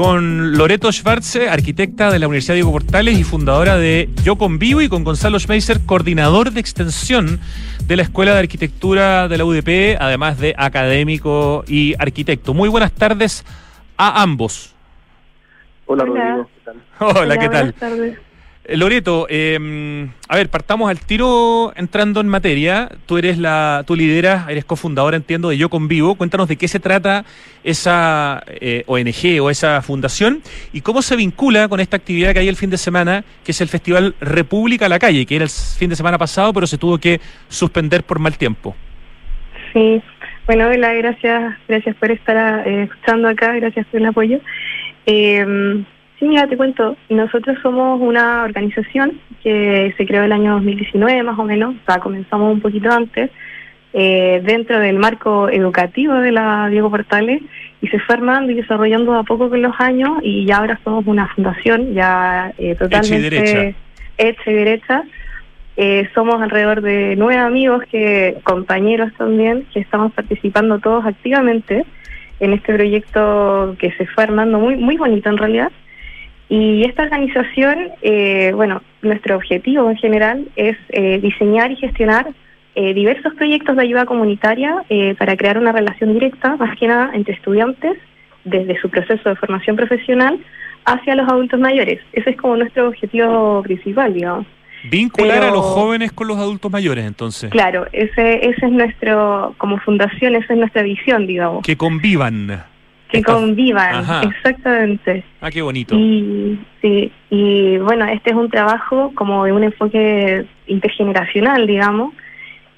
con Loreto Schwarze, arquitecta de la Universidad Diego Portales y fundadora de Yo Convivo, y con Gonzalo Schmeiser, coordinador de extensión de la Escuela de Arquitectura de la UDP, además de académico y arquitecto. Muy buenas tardes a ambos. Hola, Rodrigo. ¿Qué tal? Hola, ¿qué tal? Buenas tardes. Eh, Loreto, eh, a ver, partamos al tiro entrando en materia. Tú eres la, tú lideras, eres cofundadora, entiendo, de Yo Convivo. Cuéntanos de qué se trata esa eh, ONG o esa fundación y cómo se vincula con esta actividad que hay el fin de semana, que es el Festival República a la Calle, que era el fin de semana pasado, pero se tuvo que suspender por mal tiempo. Sí, bueno, gracias, gracias por estar eh, escuchando acá, gracias por el apoyo. Eh, sí, mira, te cuento, nosotros somos una organización que se creó el año 2019 más o menos, o sea, comenzamos un poquito antes, eh, dentro del marco educativo de la Diego Portales y se fue armando y desarrollando a poco con los años y ya ahora somos una fundación ya eh, totalmente Hecha y derecha. hecha y derecha. Eh, somos alrededor de nueve amigos, que compañeros también, que estamos participando todos activamente en este proyecto que se fue armando muy, muy bonito en realidad. Y esta organización, eh, bueno, nuestro objetivo en general es eh, diseñar y gestionar eh, diversos proyectos de ayuda comunitaria eh, para crear una relación directa, más que nada, entre estudiantes, desde su proceso de formación profesional, hacia los adultos mayores. Ese es como nuestro objetivo principal, digamos. Vincular Pero- a los jóvenes con los adultos mayores, entonces. Claro, ese, ese es nuestro, como fundación, esa es nuestra visión, digamos. Que convivan. Que Esta- convivan, Ajá. exactamente. Ah, qué bonito. Y, sí, y bueno, este es un trabajo como de un enfoque intergeneracional, digamos,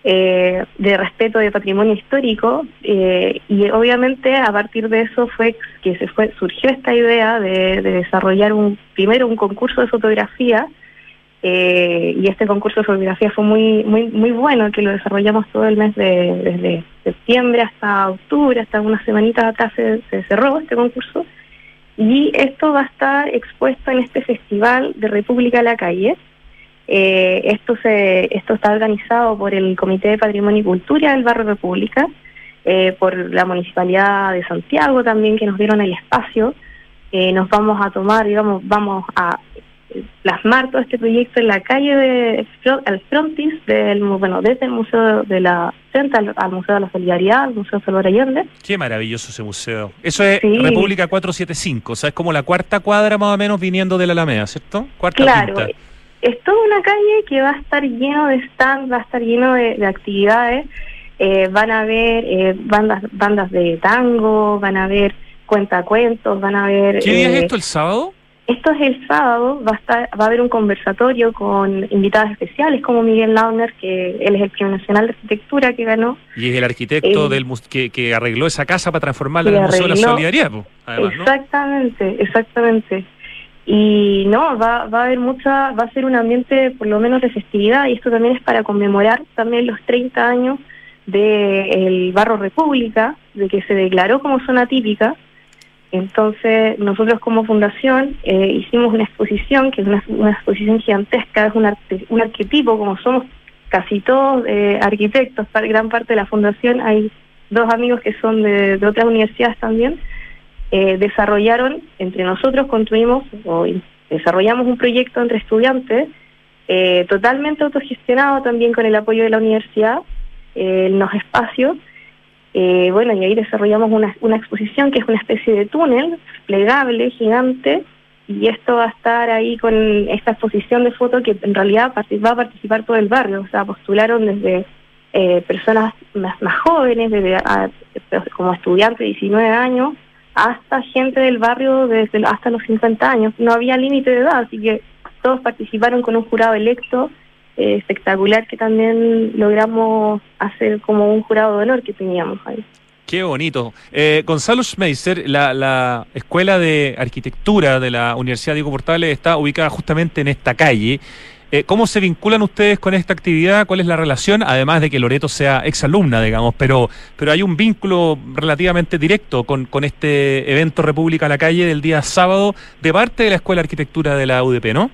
eh, de respeto de patrimonio histórico, eh, y obviamente a partir de eso fue que se fue surgió esta idea de, de desarrollar un primero un concurso de fotografía, eh, y este concurso de fotografía fue muy muy muy bueno, que lo desarrollamos todo el mes de desde septiembre hasta octubre, hasta unas semanitas atrás se, cerró este concurso. Y esto va a estar expuesto en este festival de República a la Calle. Eh, esto, se, esto está organizado por el Comité de Patrimonio y Cultura del Barrio República, eh, por la Municipalidad de Santiago también, que nos dieron el espacio. Eh, nos vamos a tomar, digamos, vamos a plasmar todo este proyecto en la calle de al frontis del bueno desde el museo de la frente al, al museo de la solidaridad al museo Salvador Allende Qué maravilloso ese museo. Eso es Sí. República 475, o sea, es como la cuarta cuadra más o menos viniendo de la Alameda, ¿cierto? Cuarta Claro, quinta. es toda una calle que va a estar lleno de stands, va a estar lleno de, de actividades. Eh, van a haber eh, bandas bandas de tango, van a haber cuentacuentos, van a haber... ¿Qué día es eh, esto? ¿El sábado? Esto es el sábado, va a estar, va a haber un conversatorio con invitados especiales como Miguel Launer, que él es el Premio Nacional de Arquitectura que ganó. Y es el arquitecto eh, del que, que arregló esa casa para transformarla en el Museo de la Solidaridad, además, ¿no? Exactamente, exactamente. Y no, va, va a haber mucha, va a ser un ambiente por lo menos de festividad y esto también es para conmemorar también los 30 años del Barro República, de que se declaró como zona típica. Entonces, nosotros como fundación eh, hicimos una exposición, que es una, exposición gigantesca, es un, un arquetipo, como somos casi todos eh, arquitectos, para gran parte de la fundación, hay dos amigos que son de, otras universidades también, eh, desarrollaron, entre nosotros construimos o desarrollamos un proyecto entre estudiantes totalmente autogestionado también con el apoyo de la universidad en los espacios. Eh, bueno, y ahí desarrollamos una, una exposición que es una especie de túnel plegable, gigante, y esto va a estar ahí con esta exposición de fotos que en realidad va a participar todo el barrio, o sea, postularon desde eh, personas más, más jóvenes, desde a- como estudiantes de 19 años, hasta gente del barrio desde hasta los 50 años. No había límite de edad, así que todos participaron con un jurado electo eh, espectacular que también logramos hacer como un jurado de honor que teníamos ahí. Qué bonito. Eh, Gonzalo Schmeisser, la, la Escuela de Arquitectura de la Universidad Diego Portales está ubicada justamente en esta calle. Eh, ¿Cómo se vinculan ustedes con esta actividad? ¿Cuál es la relación? Además de que Loreto sea exalumna, digamos, pero, pero hay un vínculo relativamente directo con, con este evento República a la Calle del día sábado de parte de la Escuela de Arquitectura de la UDP, ¿no?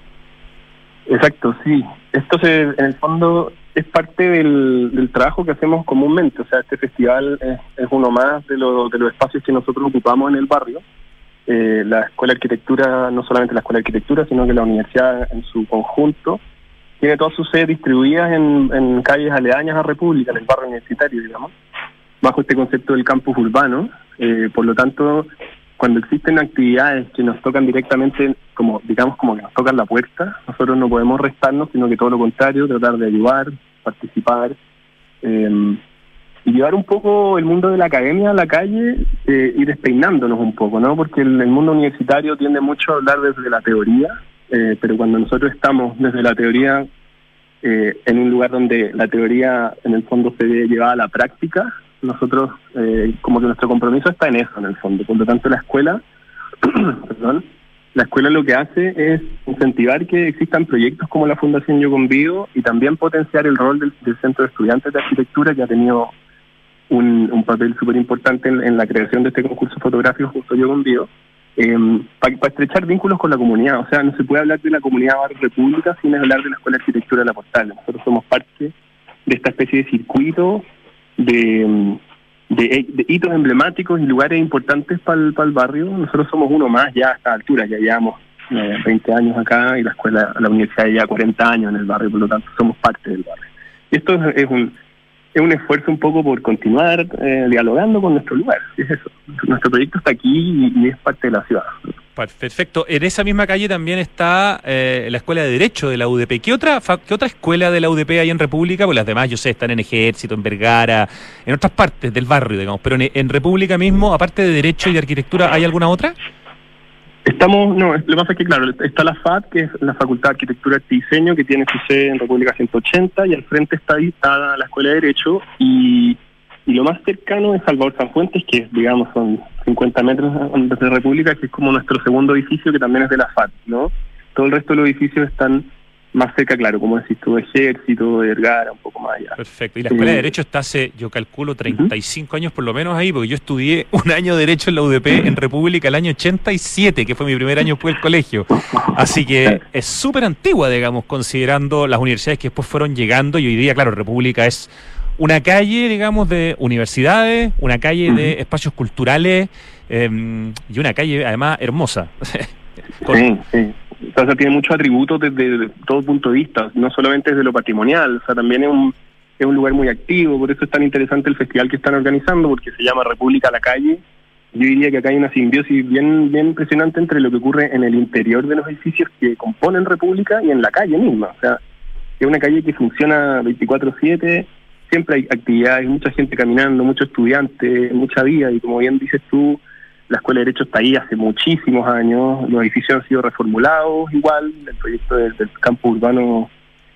Exacto, sí. Esto se, en el fondo es parte del, del trabajo que hacemos comúnmente. O sea, este festival es, uno más de, lo- de los espacios que nosotros ocupamos en el barrio. Eh, la Escuela de Arquitectura, no solamente la Escuela de Arquitectura, sino que la universidad en su conjunto, tiene todas sus sedes distribuidas en, en calles aledañas a República, en el barrio universitario, digamos, bajo este concepto del campus urbano. Eh, por lo tanto, cuando existen actividades que nos tocan directamente, como digamos como que nos tocan la puerta, nosotros no podemos restarnos, sino que todo lo contrario, tratar de ayudar, participar eh, y llevar un poco el mundo de la academia a la calle eh, y despeinándonos un poco, ¿no? Porque el, el, mundo universitario tiende mucho a hablar desde la teoría, eh, pero cuando nosotros estamos desde la teoría eh, en un lugar donde la teoría en el fondo se ve llevada a la práctica, nosotros eh, como que nuestro compromiso está en eso en el fondo. Por lo tanto, la escuela, perdón, la escuela lo que hace es incentivar que existan proyectos como la Fundación Yo Convivo y también potenciar el rol del, Centro de Estudiantes de Arquitectura que ha tenido un, papel súper importante en, la creación de este concurso fotográfico justo Yo Convivo, eh, para pa estrechar vínculos con la comunidad. O sea, no se puede hablar de la comunidad Barrio República sin hablar de la Escuela de Arquitectura de la Portal. Nosotros somos parte de esta especie de circuito de, de, de hitos emblemáticos y lugares importantes para el, el, barrio. Nosotros somos uno más ya a esta altura, ya llevamos eh, 20 años acá y la escuela, la universidad ya 40 años en el barrio, por lo tanto somos parte del barrio. Y esto es, es un es un esfuerzo un poco por continuar eh, dialogando con nuestro lugar. Es eso. Nuestro proyecto está aquí y, es parte de la ciudad. Perfecto. En esa misma calle también está eh, la Escuela de Derecho de la UDP. ¿Qué otra, ¿Qué otra escuela de la UDP hay en República? Pues las demás, yo sé, están en Ejército, en Vergara, en otras partes del barrio, digamos. Pero en, República mismo, aparte de Derecho y de Arquitectura, ¿hay alguna otra? Estamos, no, lo que pasa es que, claro, está la FAD, que es la Facultad de Arquitectura y Diseño, que tiene su sede en República 180, y al frente está ahí está la Escuela de Derecho, y, y lo más cercano es Salvador Sanfuentes, que digamos son 50 metros de República, que es como nuestro segundo edificio, que también es de la FAD, ¿no? Todo el resto de los edificios están más cerca, claro, como decís tú, Ejército, Vergara, un poco más allá. Perfecto. Y la Escuela de Derecho está hace, yo calculo, 35 uh -huh. años por lo menos ahí, porque yo estudié un año de Derecho en la UDP en República el año 87, que fue mi primer año después del colegio. Así que es súper antigua, digamos, considerando las universidades que después fueron llegando y hoy día, claro, República es una calle, digamos, de universidades, una calle uh -huh. de espacios culturales eh, y una calle, además, hermosa. Con... Sí, sí o sea, tiene muchos atributos desde, desde, todo punto de vista, no solamente desde lo patrimonial, o sea, también es un, es un lugar muy activo, por eso es tan interesante el festival que están organizando, porque se llama República a la Calle. Yo diría que acá hay una simbiosis bien, bien impresionante entre lo que ocurre en el interior de los edificios que componen República y en la calle misma. O sea, es una calle que funciona 24-7, siempre hay actividades, mucha gente caminando, muchos estudiantes, mucha vida, y como bien dices tú, la Escuela de Derecho está ahí hace muchísimos años, los edificios han sido reformulados igual, el proyecto del, del campo urbano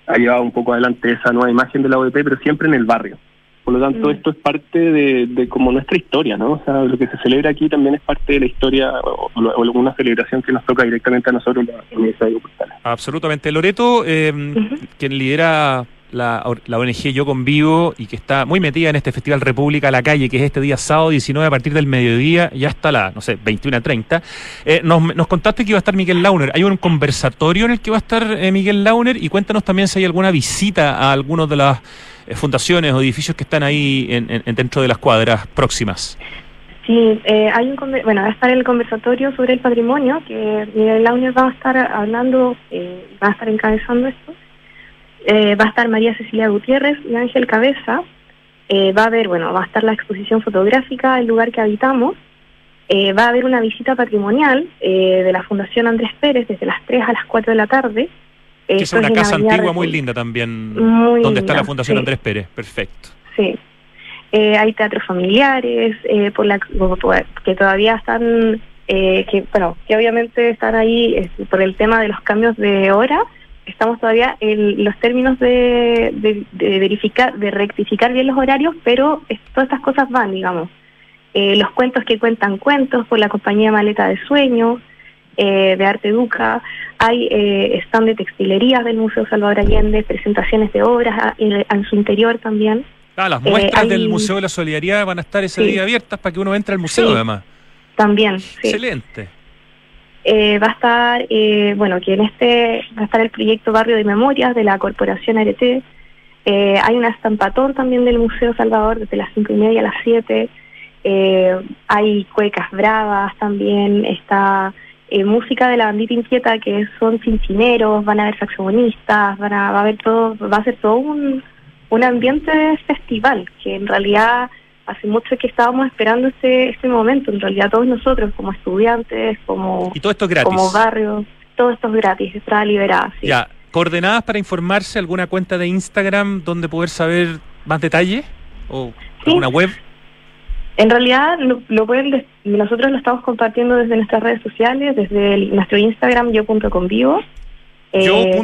ha llevado un poco adelante esa nueva imagen de la ODP, pero siempre en el barrio. Por lo tanto, mm. esto es parte de, de, como nuestra historia, ¿no? O sea, lo que se celebra aquí también es parte de la historia o, o una celebración que nos toca directamente a nosotros la Universidad de Portales. Absolutamente. Loreto, eh, uh -huh. quien lidera la, ONG Yo Convivo y que está muy metida en este Festival República a la Calle, que es este día sábado 19 a partir del mediodía, ya hasta la, no sé, 21 a 30. Eh, nos, nos, contaste que iba a estar Miguel Launer. Hay un conversatorio en el que va a estar eh, Miguel Launer y cuéntanos también si hay alguna visita a algunos de las eh, fundaciones o edificios que están ahí en, dentro de las cuadras próximas. Sí, eh, hay un bueno, va a estar el conversatorio sobre el patrimonio, que Miguel Launer va a estar hablando, eh, va a estar encabezando esto. Eh, va a estar María Cecilia Gutiérrez y Ángel Cabeza. Eh, va a haber, bueno, va a estar la exposición fotográfica del lugar que habitamos. Eh, va a haber una visita patrimonial de la Fundación Andrés Pérez desde las 3 a las 4 de la tarde. Que es una casa antigua muy linda también, muy donde está la Fundación sí. Andrés Pérez. Perfecto. Sí. hay teatros familiares por la, que todavía están, que bueno, que obviamente están ahí por el tema de los cambios de hora estamos todavía en los términos de, de, de, verificar, de rectificar bien los horarios, pero es, todas estas cosas van, digamos. Eh, los cuentos que cuentan cuentos por la compañía Maleta de Sueños, eh, de Arte Educa, hay eh, stand de textilerías del Museo Salvador Allende, presentaciones de obras en, en su interior también. Ah, las muestras hay, del Museo de la Solidaridad van a estar ese sí. día abiertas para que uno entre al museo, sí, además. También. Sí. Excelente. Eh, va a estar, eh, bueno, que en este va a estar el proyecto Barrio de Memorias de la Corporación ART. Eh, hay una estampatón también del Museo Salvador desde las cinco y media a las siete. hay cuecas bravas también. Está música de la bandita inquieta que son cinchineros, van a haber saxofonistas, van a, va a haber todo, va a ser todo un, un ambiente festival que en realidad hace mucho que estábamos esperando este, este momento, en realidad todos nosotros como estudiantes, como, Y todo esto es gratis. como barrio, todo esto es gratis, está liberado. sí. Ya, coordenadas para informarse, alguna cuenta de Instagram donde poder saber más detalle o Sí. alguna web. En realidad, lo, lo pueden nosotros lo estamos compartiendo desde nuestras redes sociales, desde el- nuestro Instagram, yo.convivo. Eh, Yo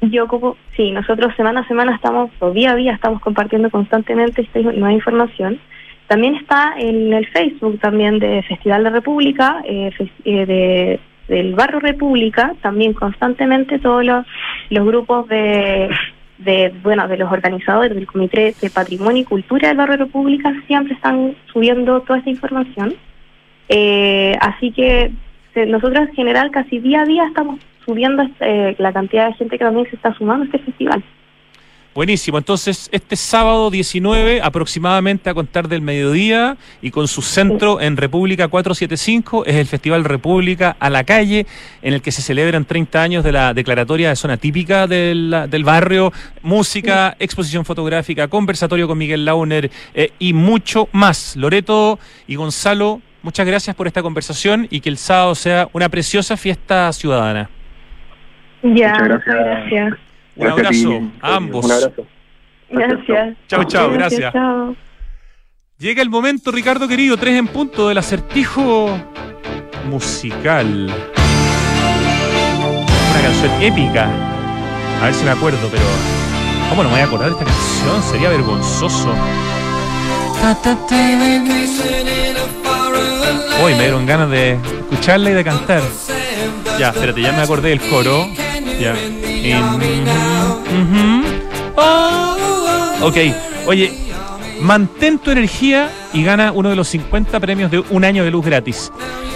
Yo como, sí, nosotros semana a semana estamos, o día a día estamos compartiendo constantemente esta nueva información. También está en el Facebook también de Festival de República, eh, eh, de, del Barrio República, también constantemente todos los, los grupos de, de, bueno, de los organizadores del Comité de Patrimonio y Cultura del Barrio República siempre están subiendo toda esta información. Eh, así que nosotros en general casi día a día estamos subiendo eh, la cantidad de gente que también se está sumando a este festival. Buenísimo, entonces este sábado 19 aproximadamente a contar del mediodía y con su centro en República 475 es el Festival República a la calle en el que se celebran 30 años de la declaratoria de zona típica del, del barrio, música, exposición fotográfica, conversatorio con Miguel Launer eh, y mucho más. Loreto y Gonzalo, muchas gracias por esta conversación y que el sábado sea una preciosa fiesta ciudadana. Ya, Muchas gracias. gracias. Un Gracias a ti, abrazo a ambos. Un abrazo. Gracias. Chao, chao, gracias. Chao. Llega el momento, Ricardo querido, tres en punto del acertijo musical. Una canción épica. A ver si me acuerdo, pero. ¿Cómo no me voy a acordar de esta canción? Sería vergonzoso. Hoy me dieron ganas de escucharla y de cantar. Ya, espérate, ya me acordé del coro. Ya. Oh. Ok, oye, mantén tu energía y gana uno de los 50 premios de un año de luz gratis.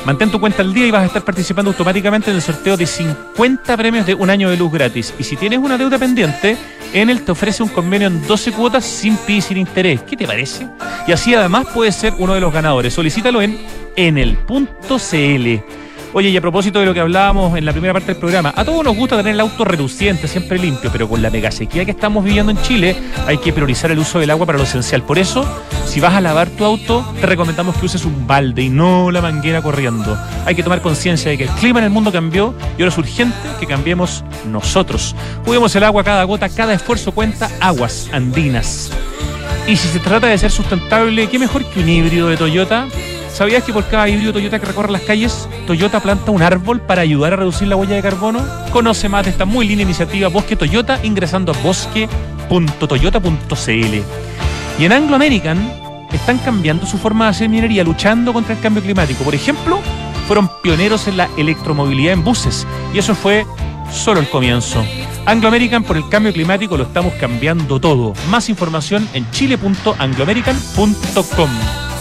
Mantén tu cuenta al día y vas a estar participando automáticamente en el sorteo de 50 premios de un año de luz gratis. Y si tienes una deuda pendiente, Enel te ofrece un convenio en 12 cuotas sin PI y sin interés. ¿Qué te parece? Y así además puedes ser uno de los ganadores. Solicítalo en enel.cl. Oye, y a propósito de lo que hablábamos en la primera parte del programa, a todos nos gusta tener el auto reluciente, siempre limpio, pero con la mega sequía que estamos viviendo en Chile, hay que priorizar el uso del agua para lo esencial. Por eso, si vas a lavar tu auto, te recomendamos que uses un balde y no la manguera corriendo. Hay que tomar conciencia de que el clima en el mundo cambió y ahora es urgente que cambiemos nosotros. Cuidemos el agua, cada gota, cada esfuerzo cuenta, aguas andinas. Y si se trata de ser sustentable, ¿qué mejor que un híbrido de Toyota? ¿Sabías que por cada híbrido Toyota que recorre las calles, Toyota planta un árbol para ayudar a reducir la huella de carbono? Conoce más de esta muy linda iniciativa Bosque Toyota ingresando a bosque.toyota.cl. Y en Anglo American están cambiando su forma de hacer minería, luchando contra el cambio climático. Por ejemplo, fueron pioneros en la electromovilidad en buses. Y eso fue solo el comienzo. Anglo American por el cambio climático lo estamos cambiando todo. Más información en chile.angloamerican.com.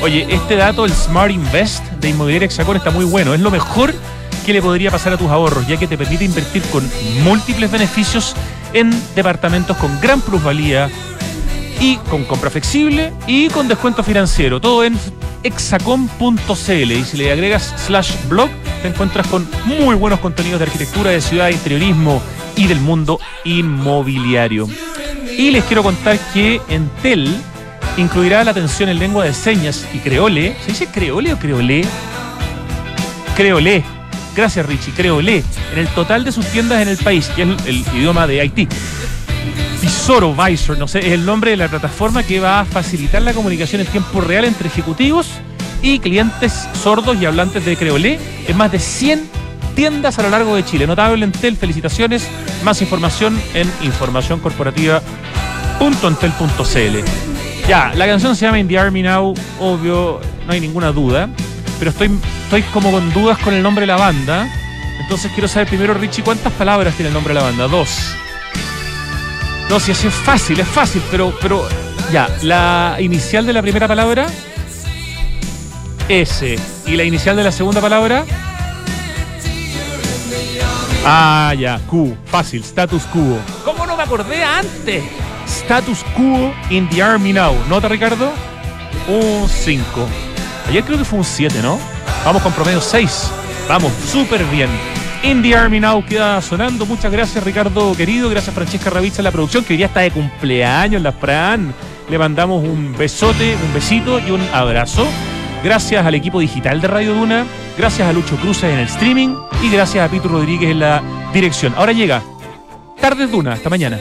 Oye, este dato, el Smart Invest de Inmobiliaria Hexacón está muy bueno. Es lo mejor que le podría pasar a tus ahorros, ya que te permite invertir con múltiples beneficios en departamentos con gran plusvalía y con compra flexible y con descuento financiero. Todo en hexacom.cl y si le agregas slash blog te encuentras con muy buenos contenidos de arquitectura, de ciudad, interiorismo y del mundo inmobiliario. Y les quiero contar que Entel incluirá la atención en lengua de señas y creole. ¿Se dice creole o creolé? Creolé. Gracias Richie, creolé. En el total de sus tiendas en el país, que es el, idioma de Haití. Visoro, Visor, no sé, es el nombre de la plataforma que va a facilitar la comunicación en tiempo real entre ejecutivos y clientes sordos y hablantes de creolé en más de 100 tiendas a lo largo de Chile. Notable Entel, felicitaciones. Más información en informacioncorporativa.entel.cl. Ya, la canción se llama In the Army Now, obvio, no hay ninguna duda. Pero estoy, estoy como con dudas con el nombre de la banda. Entonces quiero saber primero, Richie, ¿cuántas palabras tiene el nombre de la banda? Dos. No, si así es fácil, es fácil, pero, pero ya, la inicial de la primera palabra, S. Y la inicial de la segunda palabra, Ah, ya, Q. Fácil, status quo. ¿Cómo no me acordé antes? Status quo in the army now. ¿Nota, Ricardo? Un 5. Ayer creo que fue un 7, ¿no? Vamos con promedio 6. Vamos, súper bien. In the Army Now queda sonando. Muchas gracias, Ricardo querido. Gracias, Francesca Ravizza en la producción, que hoy día está de cumpleaños, la Fran. le mandamos un besote, un besito y un abrazo. Gracias al equipo digital de Radio Duna, gracias a Lucho Cruces en el streaming y gracias a Pito Rodríguez en la dirección. Ahora llega Tardes Duna, hasta mañana.